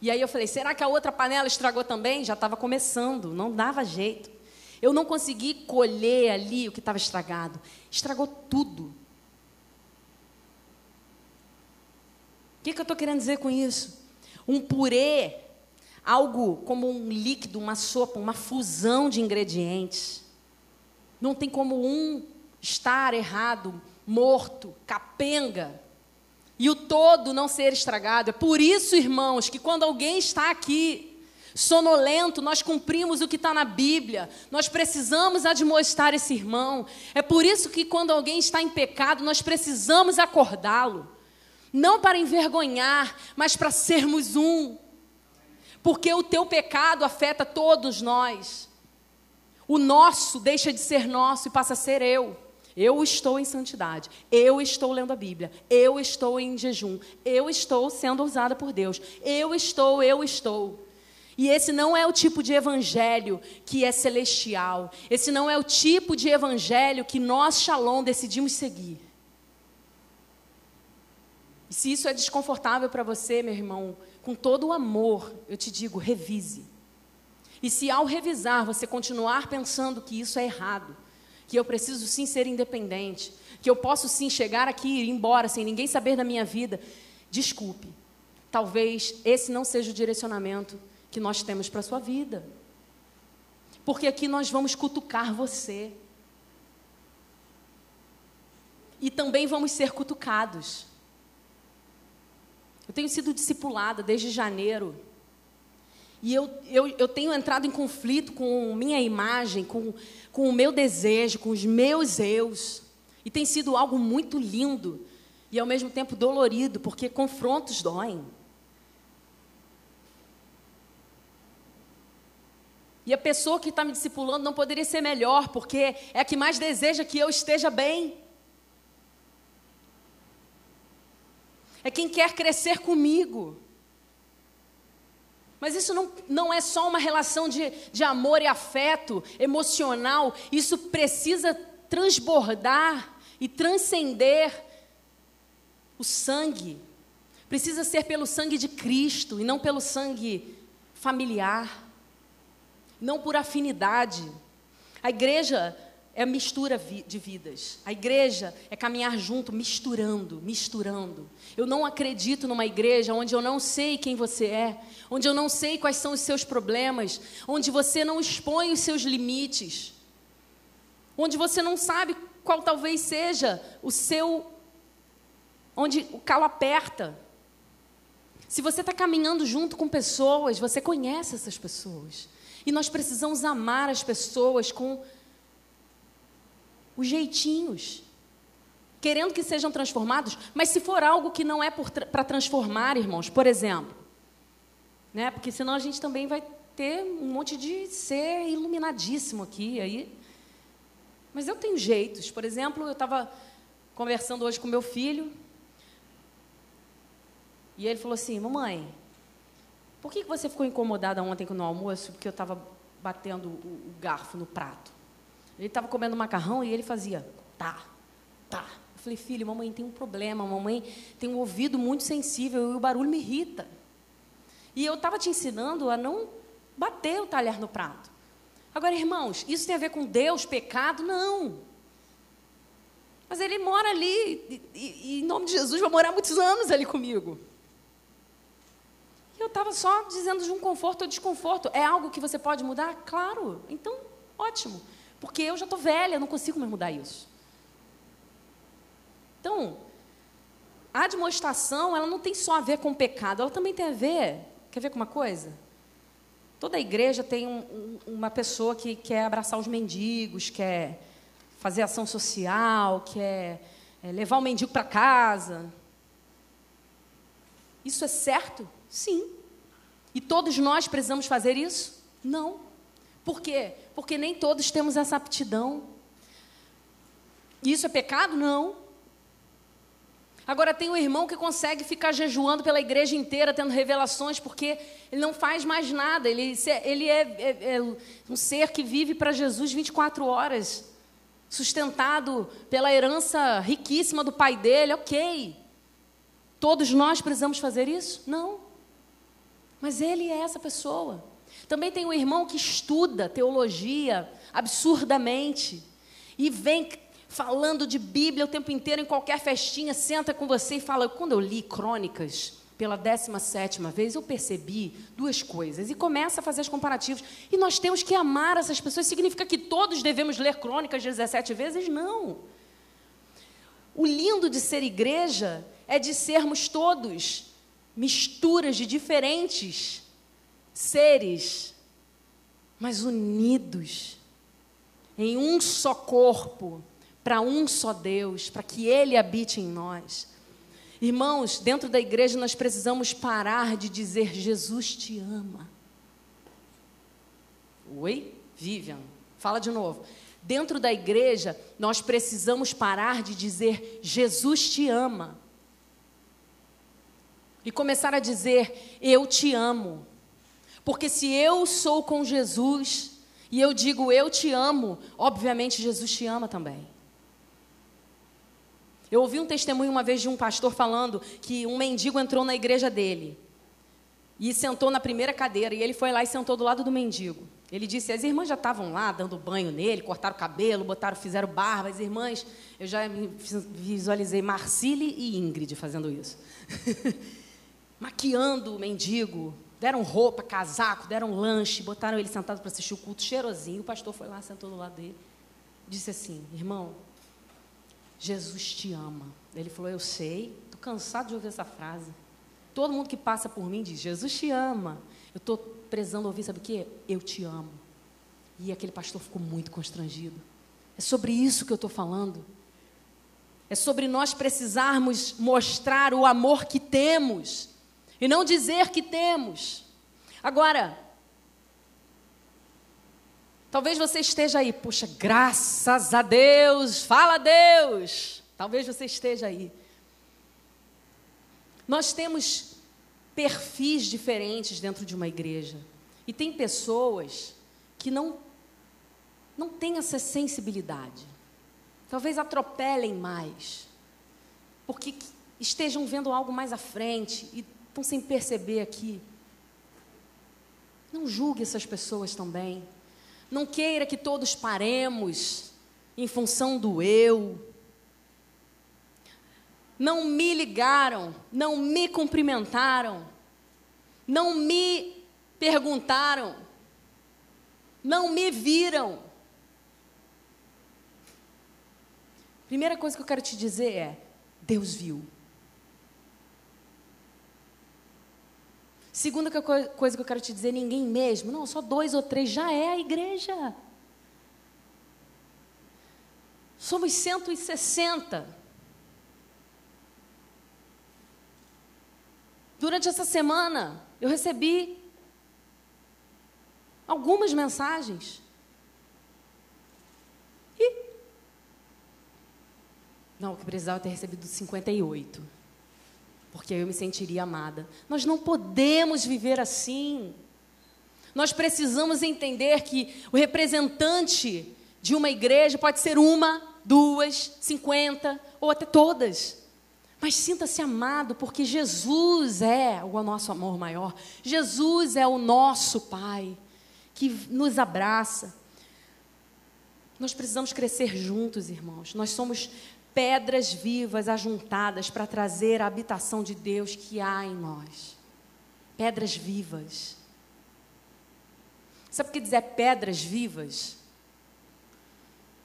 E aí eu falei: será que a outra panela estragou também? Já estava começando, não dava jeito. Eu não consegui colher ali o que estava estragado. Estragou tudo. O que, que eu estou querendo dizer com isso? Um purê, algo como um líquido, uma sopa, uma fusão de ingredientes. Não tem como um estar errado, morto, capenga, e o todo não ser estragado. É por isso, irmãos, que quando alguém está aqui sonolento, nós cumprimos o que está na Bíblia. Nós precisamos admoestar esse irmão. É por isso que quando alguém está em pecado, nós precisamos acordá-lo. Não para envergonhar, mas para sermos um. Porque o teu pecado afeta todos nós. O nosso deixa de ser nosso e passa a ser eu. Eu estou em santidade, eu estou lendo a Bíblia, eu estou em jejum, eu estou sendo usada por Deus, eu estou, eu estou. E esse não é o tipo de evangelho que é celestial. Esse não é o tipo de evangelho que nós, Shalom, decidimos seguir. E se isso é desconfortável para você, meu irmão, com todo o amor, eu te digo, revise. E se ao revisar você continuar pensando que isso é errado, que eu preciso sim ser independente, que eu posso sim chegar aqui e ir embora sem ninguém saber da minha vida, desculpe. Talvez esse não seja o direcionamento que nós temos para a sua vida. Porque aqui nós vamos cutucar você. E também vamos ser cutucados. Eu tenho sido discipulada desde janeiro. E eu, eu, eu tenho entrado em conflito com minha imagem, com, com o meu desejo, com os meus eus. E tem sido algo muito lindo e ao mesmo tempo dolorido, porque confrontos doem. E a pessoa que está me discipulando não poderia ser melhor, porque é a que mais deseja que eu esteja bem. É quem quer crescer comigo. Mas isso não, não é só uma relação de, de amor e afeto emocional, isso precisa transbordar e transcender o sangue. Precisa ser pelo sangue de Cristo e não pelo sangue familiar não por afinidade. A igreja é mistura de vidas. A igreja é caminhar junto, misturando, misturando. Eu não acredito numa igreja onde eu não sei quem você é, onde eu não sei quais são os seus problemas, onde você não expõe os seus limites, onde você não sabe qual talvez seja o seu. onde o calo aperta. Se você está caminhando junto com pessoas, você conhece essas pessoas. E nós precisamos amar as pessoas com os jeitinhos, querendo que sejam transformados, mas se for algo que não é para transformar, irmãos, por exemplo, né? Porque senão a gente também vai ter um monte de ser iluminadíssimo aqui, aí. Mas eu tenho jeitos. Por exemplo, eu estava conversando hoje com meu filho e ele falou assim: "Mamãe, por que você ficou incomodada ontem no almoço? Porque eu estava batendo o, garfo no prato. Ele estava comendo macarrão e ele fazia, tá, tá. Eu falei, filho, mamãe tem um problema, mamãe tem um ouvido muito sensível e o barulho me irrita. E eu estava te ensinando a não bater o talher no prato. Agora, irmãos, isso tem a ver com Deus, pecado? Não. Mas ele mora ali, e, e, e em nome de Jesus vai morar muitos anos ali comigo. Eu estava só dizendo de um conforto ou desconforto. É algo que você pode mudar? Claro. Então, ótimo. Porque eu já estou velha, não consigo mais mudar isso. Então, a admoestação, ela não tem só a ver com pecado, ela também tem a ver, quer ver com uma coisa? Toda igreja tem um, um, uma pessoa que quer abraçar os mendigos, quer fazer ação social, quer é, levar o mendigo para casa. Isso é certo? Sim. E todos nós precisamos fazer isso? Não. Por quê? Porque nem todos temos essa aptidão. Isso é pecado? Não. Agora tem um irmão que consegue ficar jejuando pela igreja inteira, tendo revelações, porque ele não faz mais nada. Ele, ele é, é, é um ser que vive para Jesus 24 horas, sustentado pela herança riquíssima do pai dele. Ok. Todos nós precisamos fazer isso? Não. Mas ele é essa pessoa. Também tem um irmão que estuda teologia absurdamente e vem falando de Bíblia o tempo inteiro em qualquer festinha, senta com você e fala: quando eu li Crônicas, pela décima sétima vez, eu percebi duas coisas. E começa a fazer os comparativos. E nós temos que amar essas pessoas. Significa que todos devemos ler crônicas 17 vezes? Não. O lindo de ser igreja é de sermos todos misturas de diferentes seres, mas unidos em um só corpo, para um só Deus, para que Ele habite em nós. Irmãos, dentro da igreja nós precisamos parar de dizer Jesus te ama. Oi? Vivian, fala de novo. Dentro da igreja nós precisamos parar de dizer Jesus te ama. E começar a dizer eu te amo. Porque se eu sou com Jesus e eu digo eu te amo, obviamente Jesus te ama também. Eu ouvi um testemunho uma vez de um pastor falando que um mendigo entrou na igreja dele e sentou na primeira cadeira e ele foi lá e sentou do lado do mendigo. Ele disse: as irmãs já estavam lá dando banho nele, cortaram o cabelo, botaram, fizeram barba. As irmãs, eu já visualizei Marcile e Ingrid fazendo isso, (laughs) maquiando o mendigo. Deram roupa, casaco, deram lanche, botaram ele sentado para assistir o culto cheirosinho. O pastor foi lá, sentou do lado dele, disse assim: irmão, Jesus te ama. Ele falou: Eu sei, estou cansado de ouvir essa frase. Todo mundo que passa por mim diz: Jesus te ama. Eu estou prezando ouvir, sabe o quê? Eu te amo. E aquele pastor ficou muito constrangido. É sobre isso que eu estou falando. É sobre nós precisarmos mostrar o amor que temos e não dizer que temos. Agora, Talvez você esteja aí, puxa, graças a Deus, fala a Deus. Talvez você esteja aí. Nós temos perfis diferentes dentro de uma igreja. E tem pessoas que não não têm essa sensibilidade. Talvez atropelem mais. Porque estejam vendo algo mais à frente e estão sem perceber aqui. Não julgue essas pessoas também. Não queira que todos paremos em função do eu. Não me ligaram, não me cumprimentaram, não me perguntaram, não me viram. Primeira coisa que eu quero te dizer é: Deus viu. Segunda coisa que eu quero te dizer, ninguém mesmo. Não, só dois ou três já é a igreja. Somos 160. Durante essa semana, eu recebi algumas mensagens. E. Não, que precisava ter recebido 58 porque eu me sentiria amada. Nós não podemos viver assim. Nós precisamos entender que o representante de uma igreja pode ser uma, duas, cinquenta ou até todas. Mas sinta-se amado, porque Jesus é o nosso amor maior. Jesus é o nosso Pai, que nos abraça. Nós precisamos crescer juntos, irmãos. Nós somos pedras vivas ajuntadas para trazer a habitação de Deus que há em nós. Pedras vivas. Sabe o que dizer pedras vivas?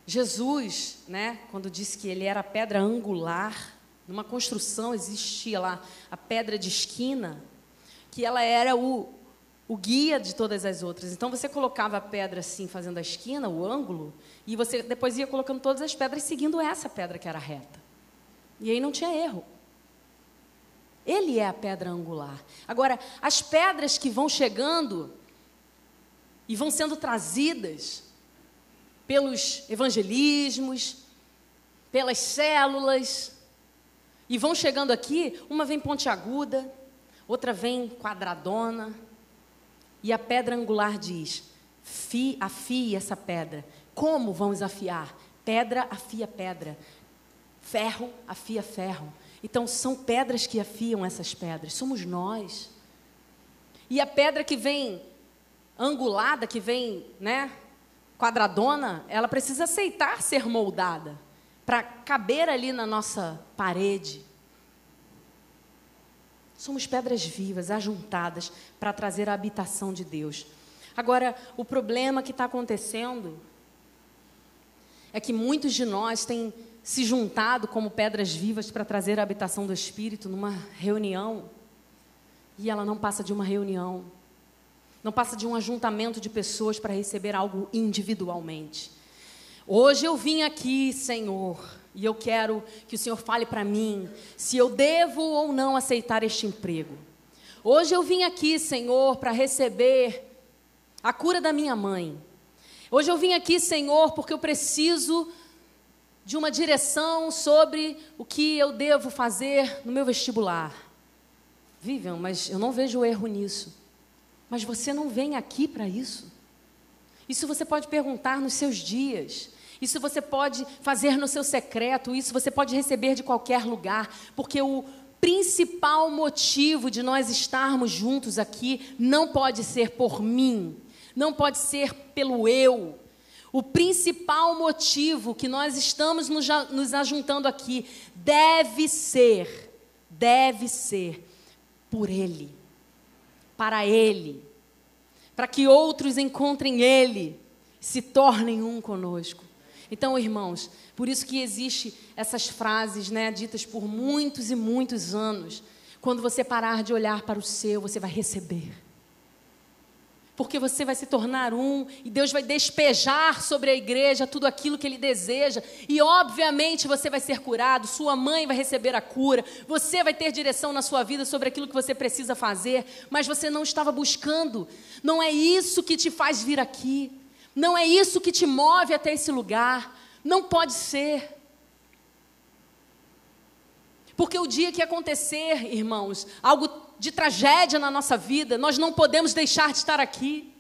Jesus, né, quando disse que ele era a pedra angular, numa construção existia lá a pedra de esquina, que ela era o, o guia de todas as outras. Então você colocava a pedra assim, fazendo a esquina, o ângulo, e você depois ia colocando todas as pedras seguindo essa pedra que era reta. E aí não tinha erro. Ele é a pedra angular. Agora, as pedras que vão chegando e vão sendo trazidas pelos evangelismos, pelas células, e vão chegando aqui, uma vem pontiaguda, outra vem quadradona, e a pedra angular diz: afie essa pedra. Como vamos afiar? Pedra afia pedra, ferro afia ferro. Então são pedras que afiam essas pedras, somos nós. E a pedra que vem angulada, que vem, né, quadradona, ela precisa aceitar ser moldada para caber ali na nossa parede. Somos pedras vivas, ajuntadas para trazer a habitação de Deus. Agora, o problema que está acontecendo é que muitos de nós têm se juntado como pedras vivas para trazer a habitação do Espírito numa reunião e ela não passa de uma reunião, não passa de um ajuntamento de pessoas para receber algo individualmente. Hoje eu vim aqui, Senhor, e eu quero que o Senhor fale para mim se eu devo ou não aceitar este emprego. Hoje eu vim aqui, Senhor, para receber a cura da minha mãe. Hoje eu vim aqui, Senhor, porque eu preciso de uma direção sobre o que eu devo fazer no meu vestibular. Vivian, mas eu não vejo erro nisso. Mas você não vem aqui para isso. Isso você pode perguntar nos seus dias. Isso você pode fazer no seu secreto. Isso você pode receber de qualquer lugar. Porque o principal motivo de nós estarmos juntos aqui não pode ser por mim, não pode ser pelo eu. O principal motivo que nós estamos nos, ajuntando aqui deve ser, deve ser por Ele, para Ele, para que outros encontrem Ele, se tornem um conosco. Então, irmãos, por isso que existe essas frases, né, ditas por muitos e muitos anos. Quando você parar de olhar para o seu, você vai receber. Porque você vai se tornar um e Deus vai despejar sobre a igreja tudo aquilo que Ele deseja, e obviamente você vai ser curado, sua mãe vai receber a cura, você vai ter direção na sua vida sobre aquilo que você precisa fazer, mas você não estava buscando, não é isso que te faz vir aqui, não é isso que te move até esse lugar, não pode ser. Porque o dia que acontecer, irmãos, algo de tragédia na nossa vida, nós não podemos deixar de estar aqui.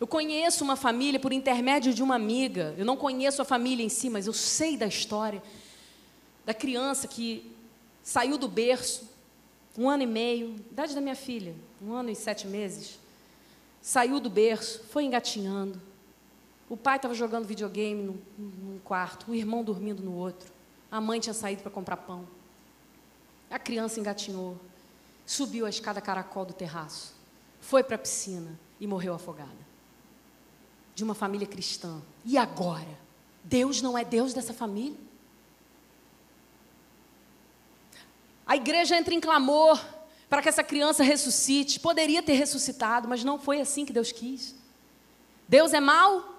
Eu conheço uma família por intermédio de uma amiga. Eu não conheço a família em si, mas eu sei da história da criança que saiu do berço, um ano e meio, idade da minha filha, um ano e sete meses. Saiu do berço, foi engatinhando. O pai estava jogando videogame num, num quarto, o irmão dormindo no outro. A mãe tinha saído para comprar pão. A criança engatinhou, subiu a escada caracol do terraço, foi para a piscina e morreu afogada. De uma família cristã. E agora? Deus não é Deus dessa família? A igreja entra em clamor para que essa criança ressuscite. Poderia ter ressuscitado, mas não foi assim que Deus quis. Deus é mau?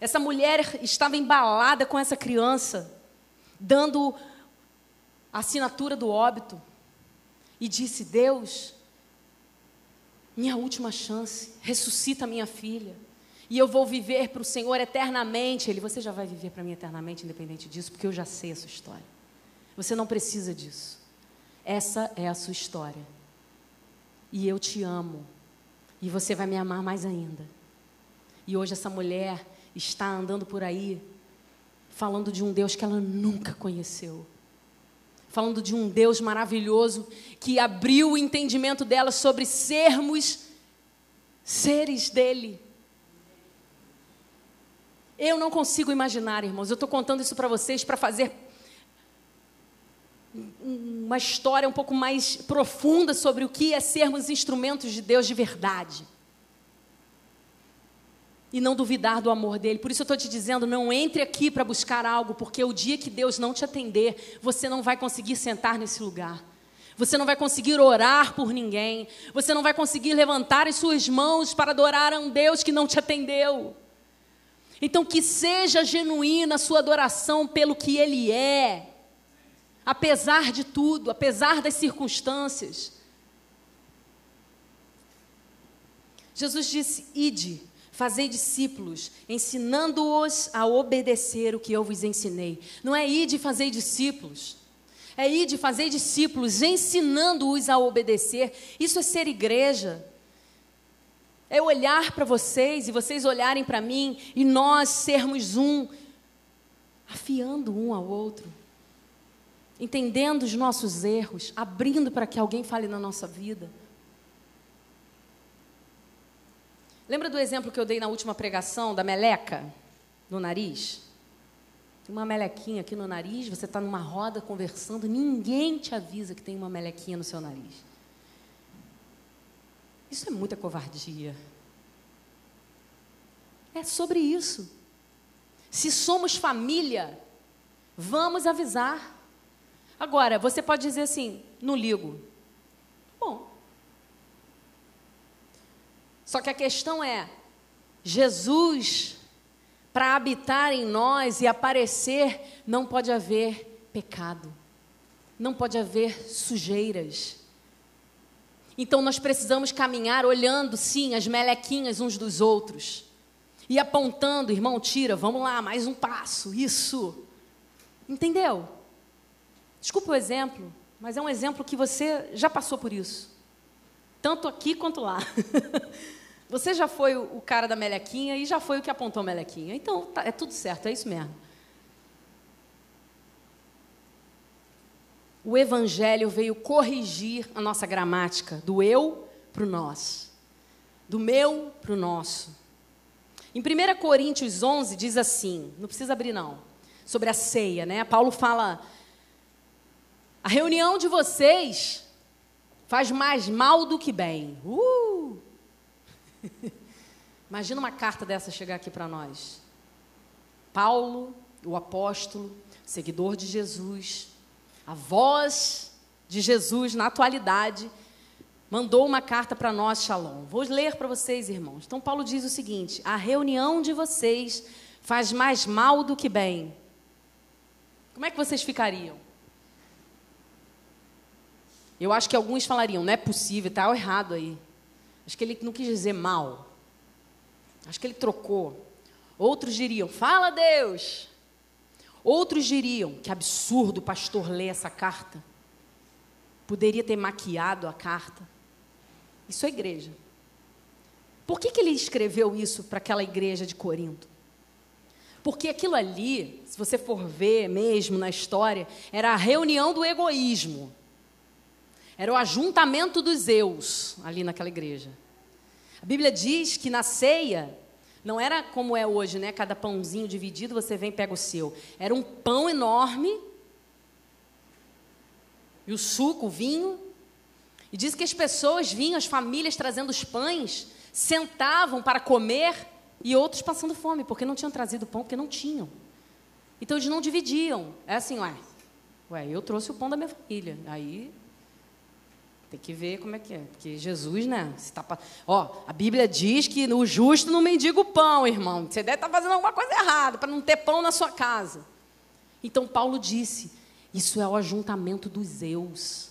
Essa mulher estava embalada com essa criança, dando a assinatura do óbito, e disse: Deus, minha última chance, ressuscita minha filha, e eu vou viver para o Senhor eternamente. Ele, você já vai viver para mim eternamente, independente disso, porque eu já sei a sua história. Você não precisa disso. Essa é a sua história. E eu te amo. E você vai me amar mais ainda. E hoje essa mulher está andando por aí falando de um Deus que ela nunca conheceu. Falando de um Deus maravilhoso que abriu o entendimento dela sobre sermos seres dele. Eu não consigo imaginar, irmãos. Eu estou contando isso para vocês para fazer uma história um pouco mais profunda sobre o que é sermos instrumentos de Deus de verdade e não duvidar do amor dele. Por isso eu estou te dizendo: não entre aqui para buscar algo, porque o dia que Deus não te atender, você não vai conseguir sentar nesse lugar. Você não vai conseguir orar por ninguém. Você não vai conseguir levantar as suas mãos para adorar a um Deus que não te atendeu. Então, que seja genuína a sua adoração pelo que Ele é, apesar de tudo, apesar das circunstâncias. Jesus disse: Ide Fazei discípulos, ensinando-os a obedecer o que eu vos ensinei. Não é ir de fazer discípulos. É ir de fazer discípulos, ensinando-os a obedecer. Isso é ser igreja. É olhar para vocês e vocês olharem para mim e nós sermos um, afiando um ao outro, entendendo os nossos erros, abrindo para que alguém fale na nossa vida. Lembra do exemplo que eu dei na última pregação da meleca no nariz? uma melequinha aqui no nariz, você está numa roda conversando, ninguém te avisa que tem uma melequinha no seu nariz. Isso é muita covardia. É sobre isso. Se somos família, vamos avisar. Agora, você pode dizer assim: não ligo. Bom. Só que a questão é: Jesus, para habitar em nós e aparecer, não pode haver pecado, não pode haver sujeiras. Então nós precisamos caminhar olhando, sim, as melequinhas uns dos outros e apontando, irmão, tira, vamos lá, mais um passo, isso. Entendeu? Desculpa o exemplo, mas é um exemplo que você já passou por isso. Tanto aqui quanto lá. (laughs) você já foi o cara da melequinha e já foi o que apontou a melequinha. Então, tá, é tudo certo, é isso mesmo. O Evangelho veio corrigir a nossa gramática, do eu para o nós, do meu para o nosso. Em 1 Coríntios 11 diz assim, não precisa abrir não, sobre a ceia, né? Paulo fala: a reunião de vocês faz mais mal do que bem. Uh! (laughs) Imagina uma carta dessa chegar aqui para nós. Paulo, o apóstolo, seguidor de Jesus, a voz de Jesus na atualidade, mandou uma carta para nós, Shalom. Vou ler para vocês, irmãos. Então, Paulo diz o seguinte: a reunião de vocês faz mais mal do que bem. Como é que vocês ficariam? Eu acho que alguns falariam, não é possível, está errado aí. Acho que ele não quis dizer mal. Acho que ele trocou. Outros diriam, fala Deus. Outros diriam, que absurdo o pastor ler essa carta. Poderia ter maquiado a carta. Isso é igreja. Por que, que ele escreveu isso para aquela igreja de Corinto? Porque aquilo ali, se você for ver mesmo na história, era a reunião do egoísmo. Era o ajuntamento dos eus ali naquela igreja. A Bíblia diz que na ceia, não era como é hoje, né? Cada pãozinho dividido, você vem e pega o seu. Era um pão enorme, e o suco, o vinho, e diz que as pessoas vinham, as famílias trazendo os pães, sentavam para comer e outros passando fome, porque não tinham trazido pão, porque não tinham. Então eles não dividiam. É assim, ué, ué, eu trouxe o pão da minha família. Aí tem que ver como é que é. Porque Jesus, né? Tá, ó, a Bíblia diz que o justo não mendiga o pão, irmão. Você deve estar tá fazendo alguma coisa errada para não ter pão na sua casa. Então Paulo disse: isso é o ajuntamento dos eus.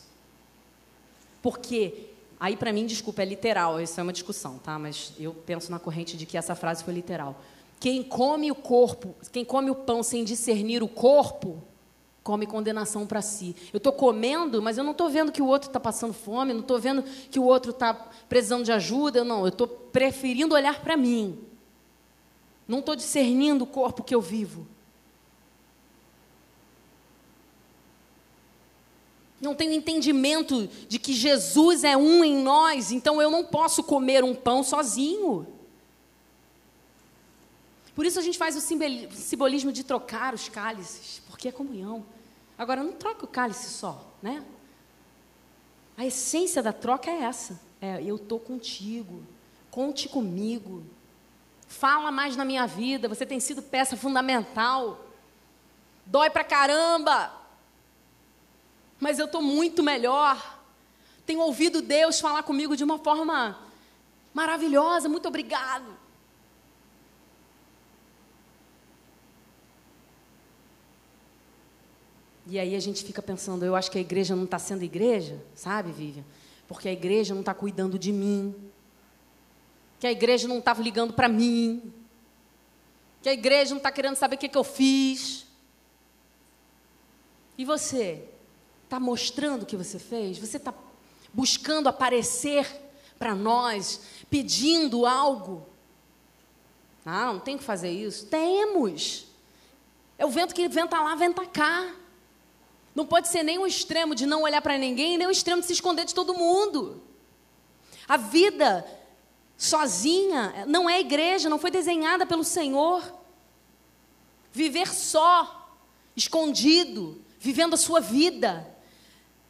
Porque, aí para mim, desculpa, é literal, isso é uma discussão, tá? Mas eu penso na corrente de que essa frase foi literal. Quem come o corpo, quem come o pão sem discernir o corpo, come condenação para si. Eu estou comendo, mas eu não estou vendo que o outro está passando fome, não estou vendo que o outro está precisando de ajuda, não. Eu estou preferindo olhar para mim. Não estou discernindo o corpo que eu vivo. não tenho entendimento de que Jesus é um em nós, então eu não posso comer um pão sozinho. Por isso a gente faz o simbolismo de trocar os cálices, porque é comunhão. Agora, não troca o cálice só, né? A essência da troca é essa. É, eu estou contigo, conte comigo. Fala mais na minha vida, você tem sido peça fundamental. Dói pra caramba, mas eu estou muito melhor. Tenho ouvido Deus falar comigo de uma forma maravilhosa, muito obrigado. E aí a gente fica pensando, eu acho que a igreja não está sendo igreja, sabe, Vivian? Porque a igreja não está cuidando de mim, que a igreja não estava ligando para mim, que a igreja não está querendo saber o que, que eu fiz. E você? está mostrando o que você fez? Você está buscando aparecer para nós, pedindo algo? Ah, não tem que fazer isso? Temos. É o vento que venta lá, venta cá. Não pode ser nem o extremo de não olhar para ninguém, nem o extremo de se esconder de todo mundo. A vida sozinha não é igreja, não foi desenhada pelo Senhor. Viver só escondido, vivendo a sua vida,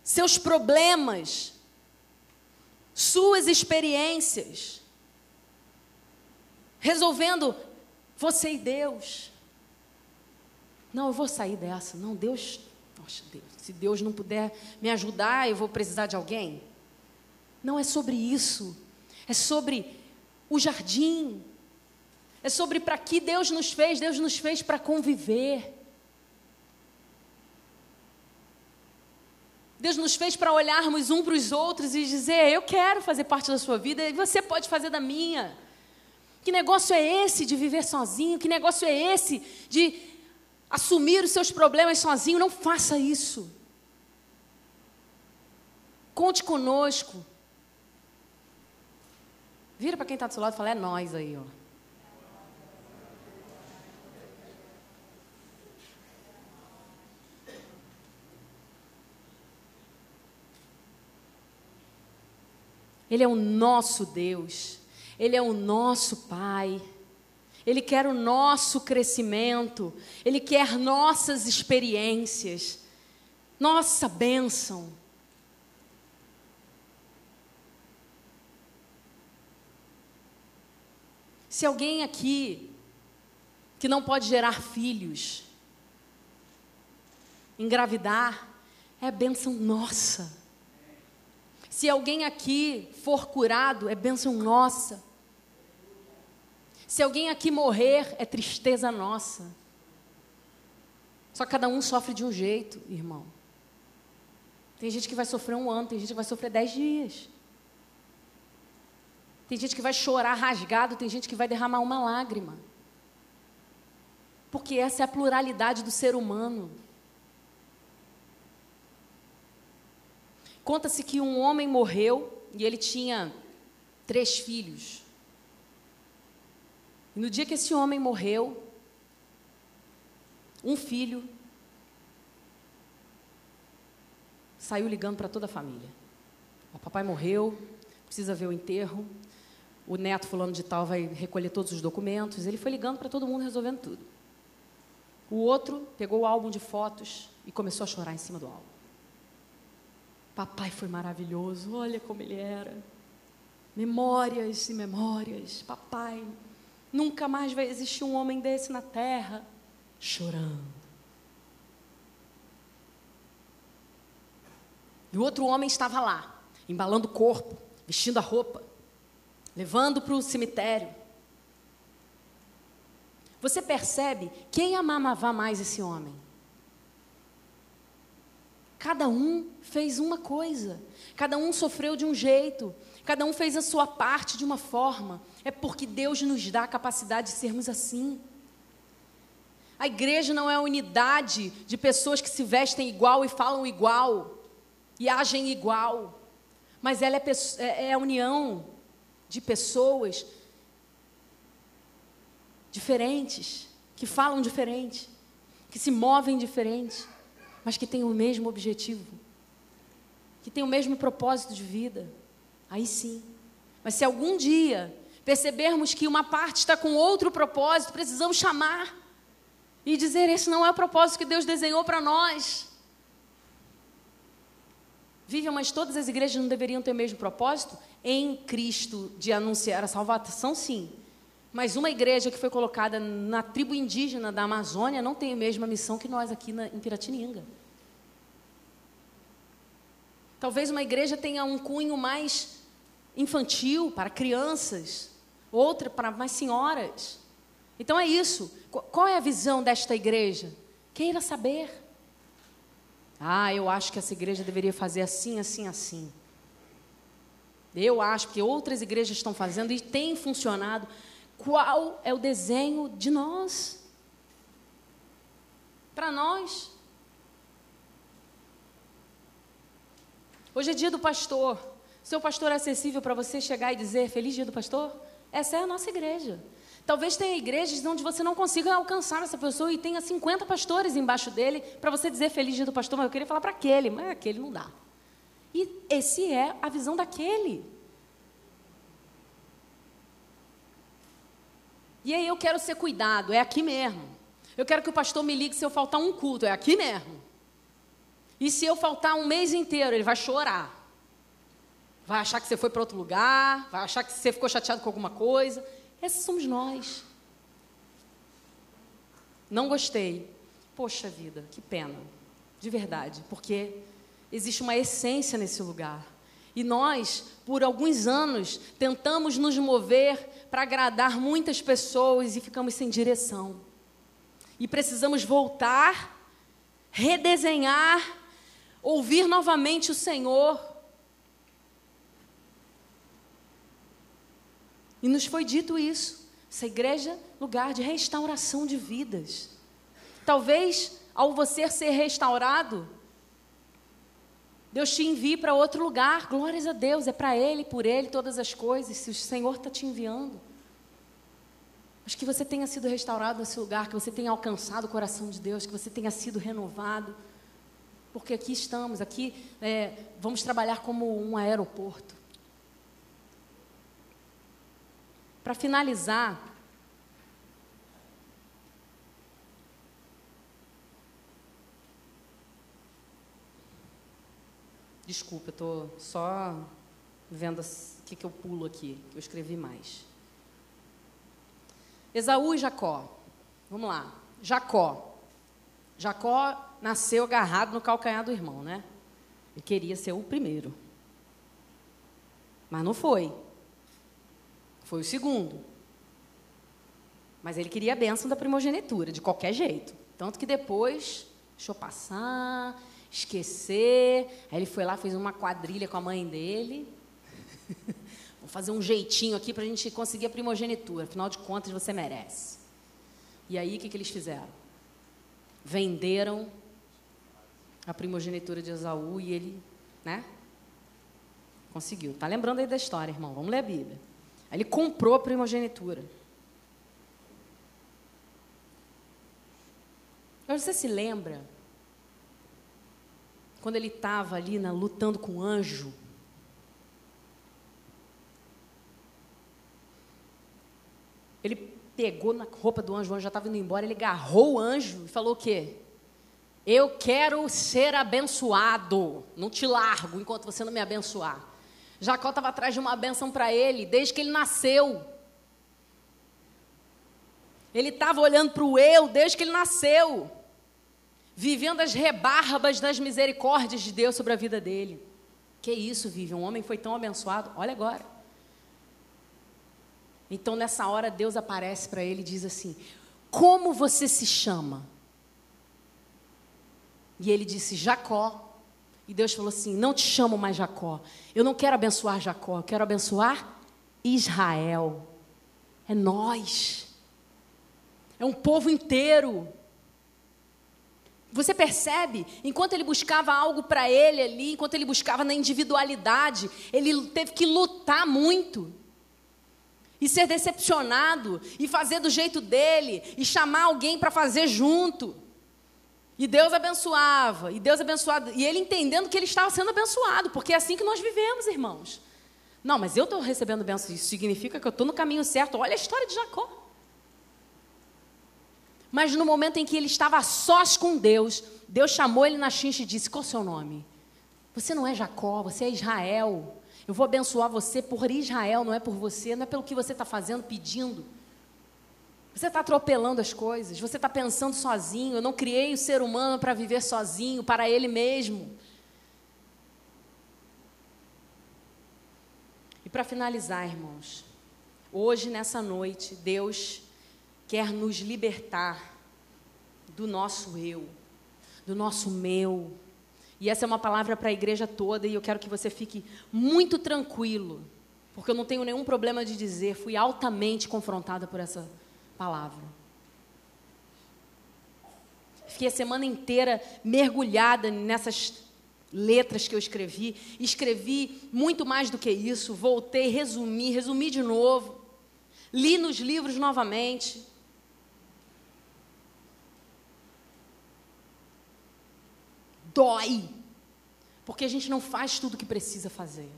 seus problemas, suas experiências, resolvendo você e Deus. Não, eu vou sair dessa. Não, Deus, poxa, Deus, se Deus não puder me ajudar, eu vou precisar de alguém. Não é sobre isso. É sobre o jardim. É sobre para que Deus nos fez. Deus nos fez para conviver. Deus nos fez para olharmos um para os outros e dizer: Eu quero fazer parte da sua vida e você pode fazer da minha. Que negócio é esse de viver sozinho? Que negócio é esse de assumir os seus problemas sozinho? Não faça isso. Conte conosco. Vira para quem está do seu lado e fala: É nós aí, ó. Ele é o nosso Deus, Ele é o nosso Pai. Ele quer o nosso crescimento, Ele quer nossas experiências, nossa bênção. Se alguém aqui que não pode gerar filhos, engravidar, é bênção nossa. Se alguém aqui for curado, é bênção nossa. Se alguém aqui morrer, é tristeza nossa. Só cada um sofre de um jeito, irmão. Tem gente que vai sofrer um ano, tem gente que vai sofrer dez dias. Tem gente que vai chorar rasgado, tem gente que vai derramar uma lágrima. Porque essa é a pluralidade do ser humano. Conta-se que um homem morreu e ele tinha três filhos. E no dia que esse homem morreu, um filho saiu ligando para toda a família. O papai morreu, precisa ver o enterro. O neto fulano de tal vai recolher todos os documentos. Ele foi ligando para todo mundo, resolvendo tudo. O outro pegou o álbum de fotos e começou a chorar em cima do álbum. Papai foi maravilhoso, olha como ele era. Memórias e memórias. Papai, nunca mais vai existir um homem desse na terra. Chorando. E o outro homem estava lá, embalando o corpo, vestindo a roupa, levando para o cemitério. Você percebe quem amava mais esse homem? Cada um fez uma coisa, cada um sofreu de um jeito, cada um fez a sua parte de uma forma. É porque Deus nos dá a capacidade de sermos assim. A igreja não é a unidade de pessoas que se vestem igual e falam igual e agem igual, mas ela é, é, é a união de pessoas diferentes, que falam diferente, que se movem diferente mas que tem o mesmo objetivo, que tem o mesmo propósito de vida, aí sim. Mas se algum dia percebermos que uma parte está com outro propósito, precisamos chamar e dizer: esse não é o propósito que Deus desenhou para nós. Viviam, mas todas as igrejas não deveriam ter o mesmo propósito? Em Cristo, de anunciar a salvação, sim. Mas uma igreja que foi colocada na tribo indígena da Amazônia não tem a mesma missão que nós aqui na, em Piratininga. Talvez uma igreja tenha um cunho mais infantil, para crianças, outra para mais senhoras. Então é isso. Qual é a visão desta igreja? Queira saber. Ah, eu acho que essa igreja deveria fazer assim, assim, assim. Eu acho que outras igrejas estão fazendo e tem funcionado. Qual é o desenho de nós? Para nós. Hoje é dia do pastor. Seu pastor é acessível para você chegar e dizer Feliz dia do pastor? Essa é a nossa igreja. Talvez tenha igrejas onde você não consiga alcançar essa pessoa e tenha 50 pastores embaixo dele para você dizer Feliz dia do pastor, mas eu queria falar para aquele, mas aquele não dá. E esse é a visão daquele. E aí eu quero ser cuidado, é aqui mesmo. Eu quero que o pastor me ligue se eu faltar um culto. É aqui mesmo. E se eu faltar um mês inteiro, ele vai chorar. Vai achar que você foi para outro lugar, vai achar que você ficou chateado com alguma coisa. Esses somos nós. Não gostei. Poxa vida, que pena. De verdade. Porque existe uma essência nesse lugar. E nós, por alguns anos, tentamos nos mover para agradar muitas pessoas e ficamos sem direção. E precisamos voltar, redesenhar, ouvir novamente o Senhor. E nos foi dito isso. Essa igreja, lugar de restauração de vidas. Talvez, ao você ser restaurado, Deus te envie para outro lugar. Glórias a Deus, é para Ele, por Ele, todas as coisas. Se o Senhor está te enviando. Mas que você tenha sido restaurado nesse lugar, que você tenha alcançado o coração de Deus, que você tenha sido renovado. Porque aqui estamos, aqui é, vamos trabalhar como um aeroporto. Para finalizar, Desculpa, eu estou só vendo o que, que eu pulo aqui, que eu escrevi mais. Esaú e Jacó. Vamos lá. Jacó. Jacó nasceu agarrado no calcanhar do irmão, né? Ele queria ser o primeiro. Mas não foi. Foi o segundo. Mas ele queria a bênção da primogenitura, de qualquer jeito. Tanto que depois deixou passar, esquecer. Aí ele foi lá, fez uma quadrilha com a mãe dele. (laughs) Vamos fazer um jeitinho aqui para a gente conseguir a primogenitura. Afinal de contas, você merece. E aí, o que, que eles fizeram? Venderam a primogenitura de Esaú e ele, né? Conseguiu. Tá lembrando aí da história, irmão? Vamos ler a Bíblia. Aí ele comprou a primogenitura. Você se lembra quando ele estava ali na, lutando com o anjo, ele pegou na roupa do anjo, o anjo já estava indo embora, ele agarrou o anjo e falou o quê? Eu quero ser abençoado, não te largo enquanto você não me abençoar. Jacó estava atrás de uma benção para ele desde que ele nasceu. Ele estava olhando para o eu desde que ele nasceu vivendo as rebarbas das misericórdias de Deus sobre a vida dele. Que isso, Vive? Um homem foi tão abençoado. Olha agora. Então, nessa hora, Deus aparece para ele e diz assim: Como você se chama? E ele disse: Jacó. E Deus falou assim: Não te chamo mais Jacó. Eu não quero abençoar Jacó, eu quero abençoar Israel. É nós. É um povo inteiro. Você percebe? Enquanto ele buscava algo para ele ali, enquanto ele buscava na individualidade, ele teve que lutar muito. E ser decepcionado, e fazer do jeito dele, e chamar alguém para fazer junto. E Deus abençoava, e Deus abençoado, e ele entendendo que ele estava sendo abençoado, porque é assim que nós vivemos, irmãos. Não, mas eu estou recebendo bênção, isso significa que eu estou no caminho certo. Olha a história de Jacó. Mas no momento em que ele estava a sós com Deus, Deus chamou ele na chincha e disse: Qual é o seu nome? Você não é Jacó, você é Israel. Eu vou abençoar você por Israel, não é por você, não é pelo que você está fazendo, pedindo. Você está atropelando as coisas, você está pensando sozinho. Eu não criei o ser humano para viver sozinho, para ele mesmo. E para finalizar, irmãos, hoje, nessa noite, Deus quer nos libertar do nosso eu, do nosso meu. E essa é uma palavra para a igreja toda e eu quero que você fique muito tranquilo, porque eu não tenho nenhum problema de dizer, fui altamente confrontada por essa palavra. Fiquei a semana inteira mergulhada nessas letras que eu escrevi. Escrevi muito mais do que isso. Voltei, resumi, resumi de novo. Li nos livros novamente. Dói, porque a gente não faz tudo o que precisa fazer.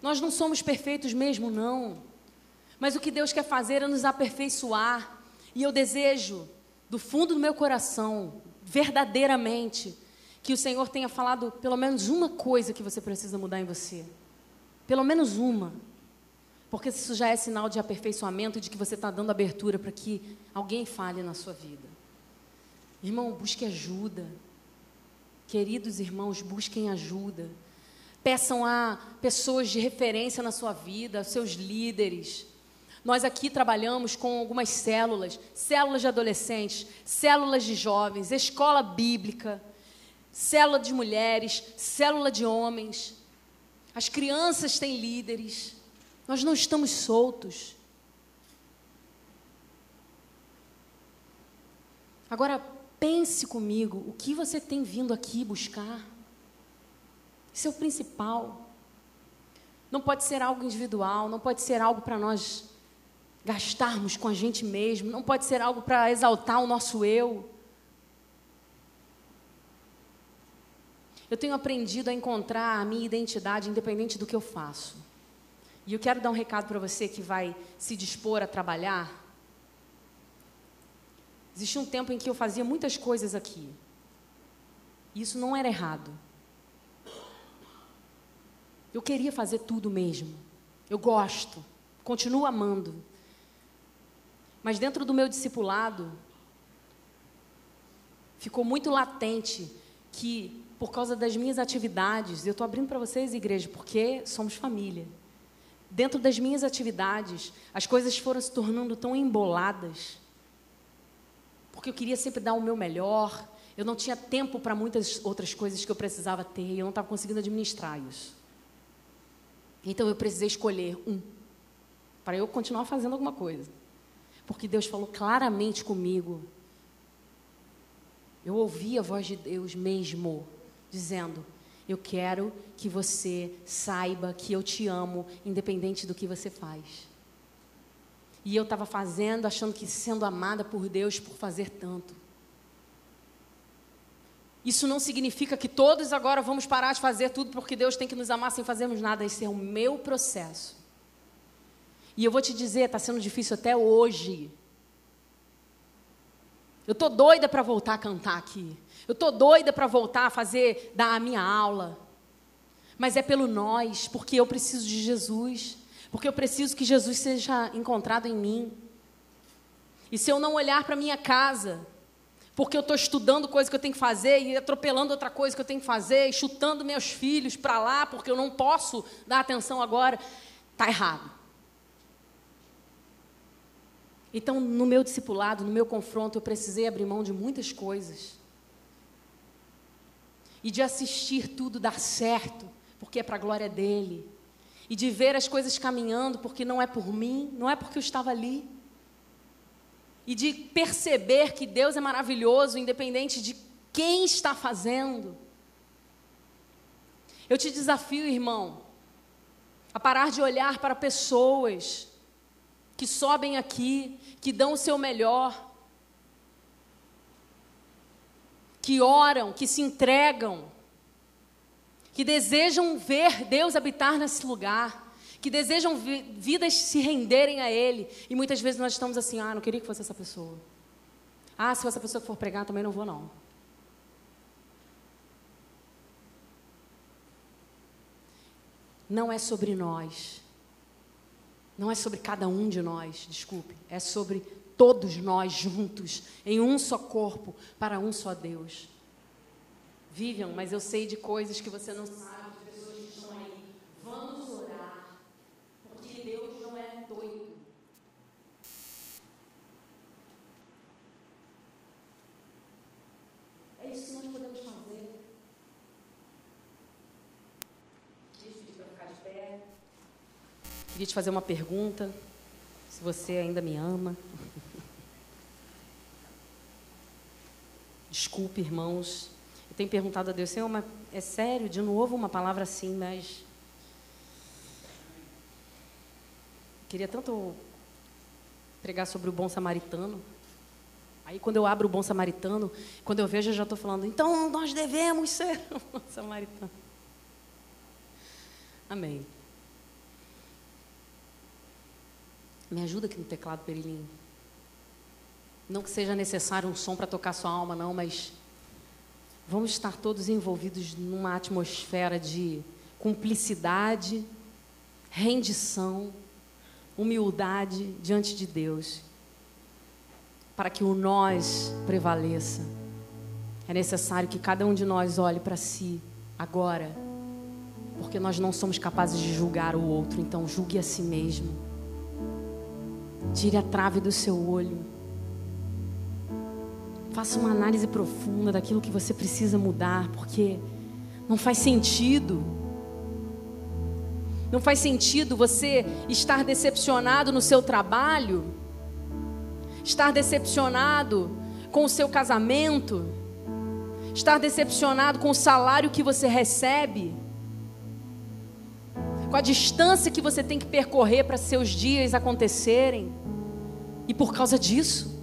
Nós não somos perfeitos mesmo, não. Mas o que Deus quer fazer é nos aperfeiçoar. E eu desejo do fundo do meu coração, verdadeiramente, que o Senhor tenha falado pelo menos uma coisa que você precisa mudar em você. Pelo menos uma. Porque isso já é sinal de aperfeiçoamento, de que você está dando abertura para que alguém fale na sua vida. Irmão, busque ajuda. Queridos irmãos, busquem ajuda. Peçam a pessoas de referência na sua vida, seus líderes. Nós aqui trabalhamos com algumas células, células de adolescentes, células de jovens, escola bíblica, célula de mulheres, célula de homens. As crianças têm líderes. Nós não estamos soltos. Agora pense comigo, o que você tem vindo aqui buscar? Isso é o principal. Não pode ser algo individual, não pode ser algo para nós gastarmos com a gente mesmo, não pode ser algo para exaltar o nosso eu. Eu tenho aprendido a encontrar a minha identidade independente do que eu faço. E eu quero dar um recado para você que vai se dispor a trabalhar. Existia um tempo em que eu fazia muitas coisas aqui. E isso não era errado. Eu queria fazer tudo mesmo. Eu gosto, continuo amando. Mas dentro do meu discipulado, ficou muito latente que, por causa das minhas atividades, eu estou abrindo para vocês, igreja, porque somos família. Dentro das minhas atividades, as coisas foram se tornando tão emboladas, porque eu queria sempre dar o meu melhor, eu não tinha tempo para muitas outras coisas que eu precisava ter, e eu não estava conseguindo administrar isso. Então eu precisei escolher um, para eu continuar fazendo alguma coisa. Porque Deus falou claramente comigo. Eu ouvi a voz de Deus mesmo, dizendo: Eu quero que você saiba que eu te amo, independente do que você faz. E eu estava fazendo, achando que sendo amada por Deus por fazer tanto. Isso não significa que todos agora vamos parar de fazer tudo porque Deus tem que nos amar sem fazermos nada. Esse é o meu processo. E eu vou te dizer, está sendo difícil até hoje. Eu estou doida para voltar a cantar aqui. Eu estou doida para voltar a fazer, dar a minha aula. Mas é pelo nós, porque eu preciso de Jesus. Porque eu preciso que Jesus seja encontrado em mim. E se eu não olhar para minha casa, porque eu estou estudando coisa que eu tenho que fazer e atropelando outra coisa que eu tenho que fazer, e chutando meus filhos para lá, porque eu não posso dar atenção agora, está errado. Então, no meu discipulado, no meu confronto, eu precisei abrir mão de muitas coisas. E de assistir tudo dar certo, porque é para a glória dele. E de ver as coisas caminhando, porque não é por mim, não é porque eu estava ali. E de perceber que Deus é maravilhoso, independente de quem está fazendo. Eu te desafio, irmão, a parar de olhar para pessoas que sobem aqui, que dão o seu melhor, que oram, que se entregam, que desejam ver Deus habitar nesse lugar, que desejam vi vidas se renderem a Ele. E muitas vezes nós estamos assim: ah, não queria que fosse essa pessoa. Ah, se essa pessoa for pregar, também não vou, não. Não é sobre nós. Não é sobre cada um de nós, desculpe, é sobre todos nós juntos, em um só corpo, para um só Deus. Viviam, mas eu sei de coisas que você não sabe, de pessoas que estão aí. Vamos orar, porque Deus não é doido. É isso que nós podemos fazer. Deixa eu pedir para ficar de pé. Queria te fazer uma pergunta. Se você ainda me ama. (laughs) Desculpe, irmãos. Tenho perguntado a Deus, Senhor, mas é sério, de novo uma palavra assim, mas. Queria tanto pregar sobre o bom samaritano. Aí, quando eu abro o bom samaritano, quando eu vejo, eu já estou falando, então nós devemos ser (laughs) o bom samaritano. Amém. Me ajuda aqui no teclado, Perilinho. Não que seja necessário um som para tocar sua alma, não, mas vamos estar todos envolvidos numa atmosfera de cumplicidade, rendição, humildade diante de Deus, para que o nós prevaleça. É necessário que cada um de nós olhe para si agora, porque nós não somos capazes de julgar o outro, então julgue a si mesmo. Tire a trave do seu olho. Faça uma análise profunda daquilo que você precisa mudar, porque não faz sentido. Não faz sentido você estar decepcionado no seu trabalho, estar decepcionado com o seu casamento, estar decepcionado com o salário que você recebe, com a distância que você tem que percorrer para seus dias acontecerem, e por causa disso,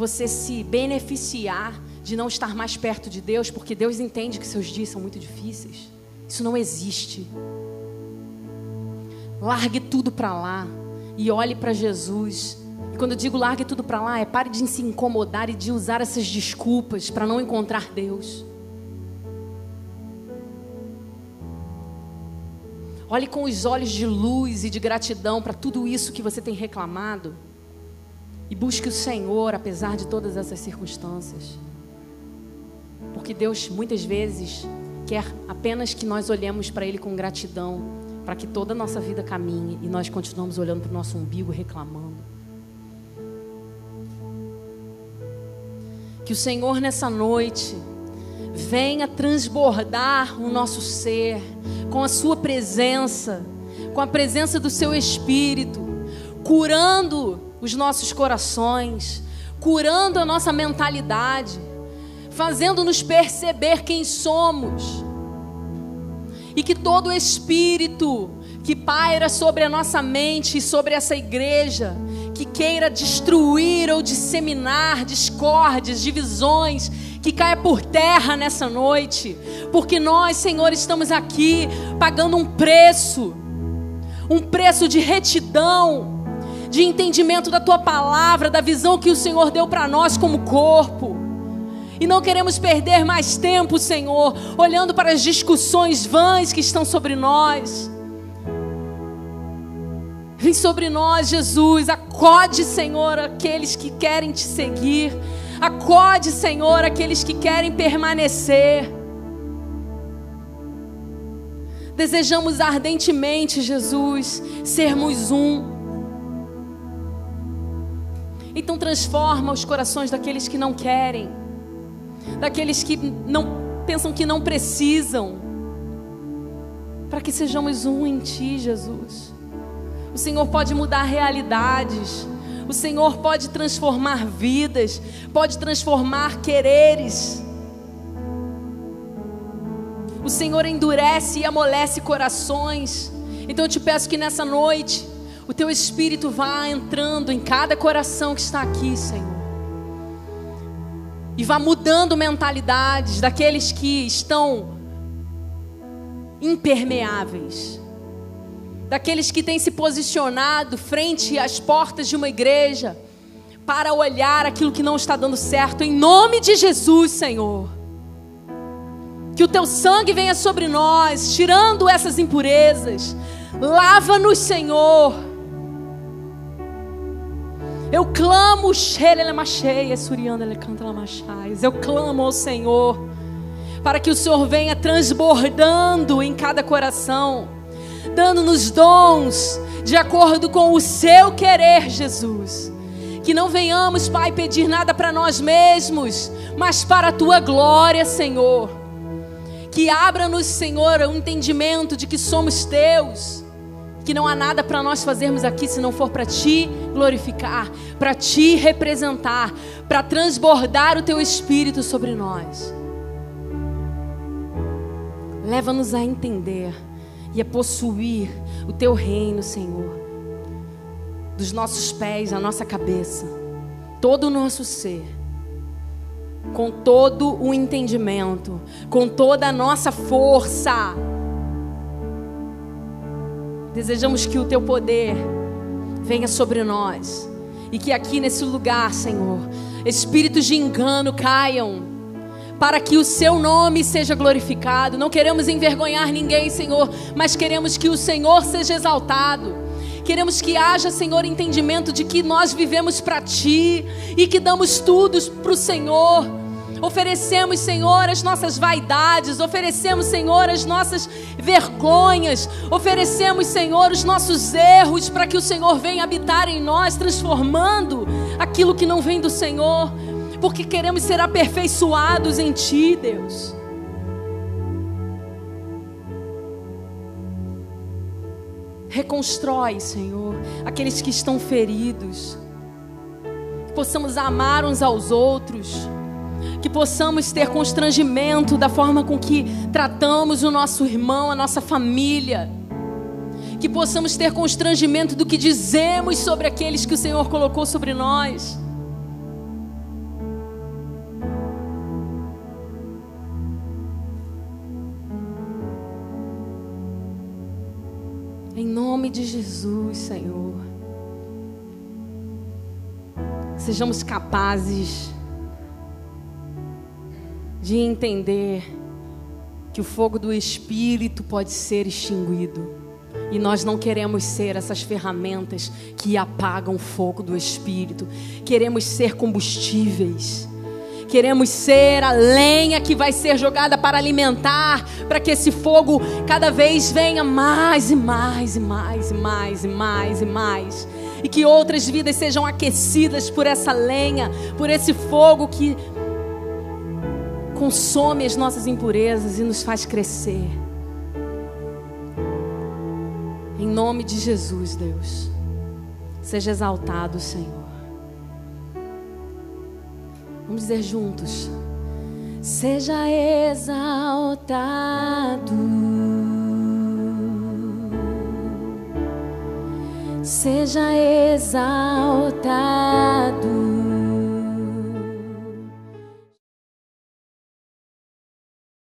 você se beneficiar de não estar mais perto de Deus, porque Deus entende que seus dias são muito difíceis. Isso não existe. Largue tudo para lá e olhe para Jesus quando eu digo largue tudo para lá, é pare de se incomodar e de usar essas desculpas para não encontrar Deus. Olhe com os olhos de luz e de gratidão para tudo isso que você tem reclamado. E busque o Senhor, apesar de todas essas circunstâncias. Porque Deus muitas vezes quer apenas que nós olhemos para Ele com gratidão, para que toda a nossa vida caminhe e nós continuamos olhando para o nosso umbigo reclamando. Que o Senhor nessa noite venha transbordar o nosso ser com a Sua presença, com a presença do Seu Espírito, curando os nossos corações, curando a nossa mentalidade, fazendo-nos perceber quem somos. E que todo espírito que paira sobre a nossa mente e sobre essa igreja, que queira destruir ou disseminar discórdias, divisões, que caia por terra nessa noite, porque nós, Senhor, estamos aqui pagando um preço, um preço de retidão, de entendimento da tua palavra, da visão que o Senhor deu para nós como corpo. E não queremos perder mais tempo, Senhor, olhando para as discussões vãs que estão sobre nós Vem sobre nós, Jesus. Acode, Senhor, aqueles que querem te seguir. Acode, Senhor, aqueles que querem permanecer. Desejamos ardentemente, Jesus, sermos um. Então transforma os corações daqueles que não querem, daqueles que não pensam que não precisam, para que sejamos um em Ti, Jesus. O Senhor pode mudar realidades. O Senhor pode transformar vidas, pode transformar quereres. O Senhor endurece e amolece corações. Então eu te peço que nessa noite o teu espírito vá entrando em cada coração que está aqui, Senhor. E vá mudando mentalidades daqueles que estão impermeáveis daqueles que têm se posicionado frente às portas de uma igreja para olhar aquilo que não está dando certo, em nome de Jesus, Senhor. Que o teu sangue venha sobre nós, tirando essas impurezas. Lava-nos, Senhor. Eu clamo, eu clamo ao Senhor, para que o Senhor venha transbordando em cada coração dando-nos dons de acordo com o seu querer, Jesus. Que não venhamos, Pai, pedir nada para nós mesmos, mas para a tua glória, Senhor. Que abra-nos, Senhor, o entendimento de que somos teus. Que não há nada para nós fazermos aqui se não for para te glorificar, para te representar, para transbordar o teu espírito sobre nós. Leva-nos a entender e a possuir o teu reino, Senhor. Dos nossos pés à nossa cabeça, todo o nosso ser, com todo o entendimento, com toda a nossa força. Desejamos que o teu poder venha sobre nós E que aqui nesse lugar, Senhor, espíritos de engano caiam, para que o seu nome seja glorificado. Não queremos envergonhar ninguém, Senhor, mas queremos que o Senhor seja exaltado. Queremos que haja, Senhor, entendimento de que nós vivemos para Ti e que damos tudo para o Senhor Oferecemos, Senhor, as nossas vaidades, oferecemos, Senhor, as nossas vergonhas, oferecemos, Senhor, os nossos erros para que o Senhor venha habitar em nós, transformando aquilo que não vem do Senhor, porque queremos ser aperfeiçoados em Ti, Deus. Reconstrói, Senhor, aqueles que estão feridos. Que possamos amar uns aos outros que possamos ter constrangimento da forma com que tratamos o nosso irmão, a nossa família, que possamos ter constrangimento do que dizemos sobre aqueles que o Senhor colocou sobre nós. Em nome de Jesus, Senhor. Sejamos capazes de entender que o fogo do Espírito pode ser extinguido. E nós não queremos ser essas ferramentas que apagam o fogo do Espírito. Queremos ser combustíveis. Queremos ser a lenha que vai ser jogada para alimentar, para que esse fogo cada vez venha mais e mais e mais e mais e mais e mais. E que outras vidas sejam aquecidas por essa lenha, por esse fogo que consome as nossas impurezas e nos faz crescer. Em nome de Jesus, Deus, seja exaltado, Senhor. Vamos dizer juntos: Seja exaltado. Seja exaltado.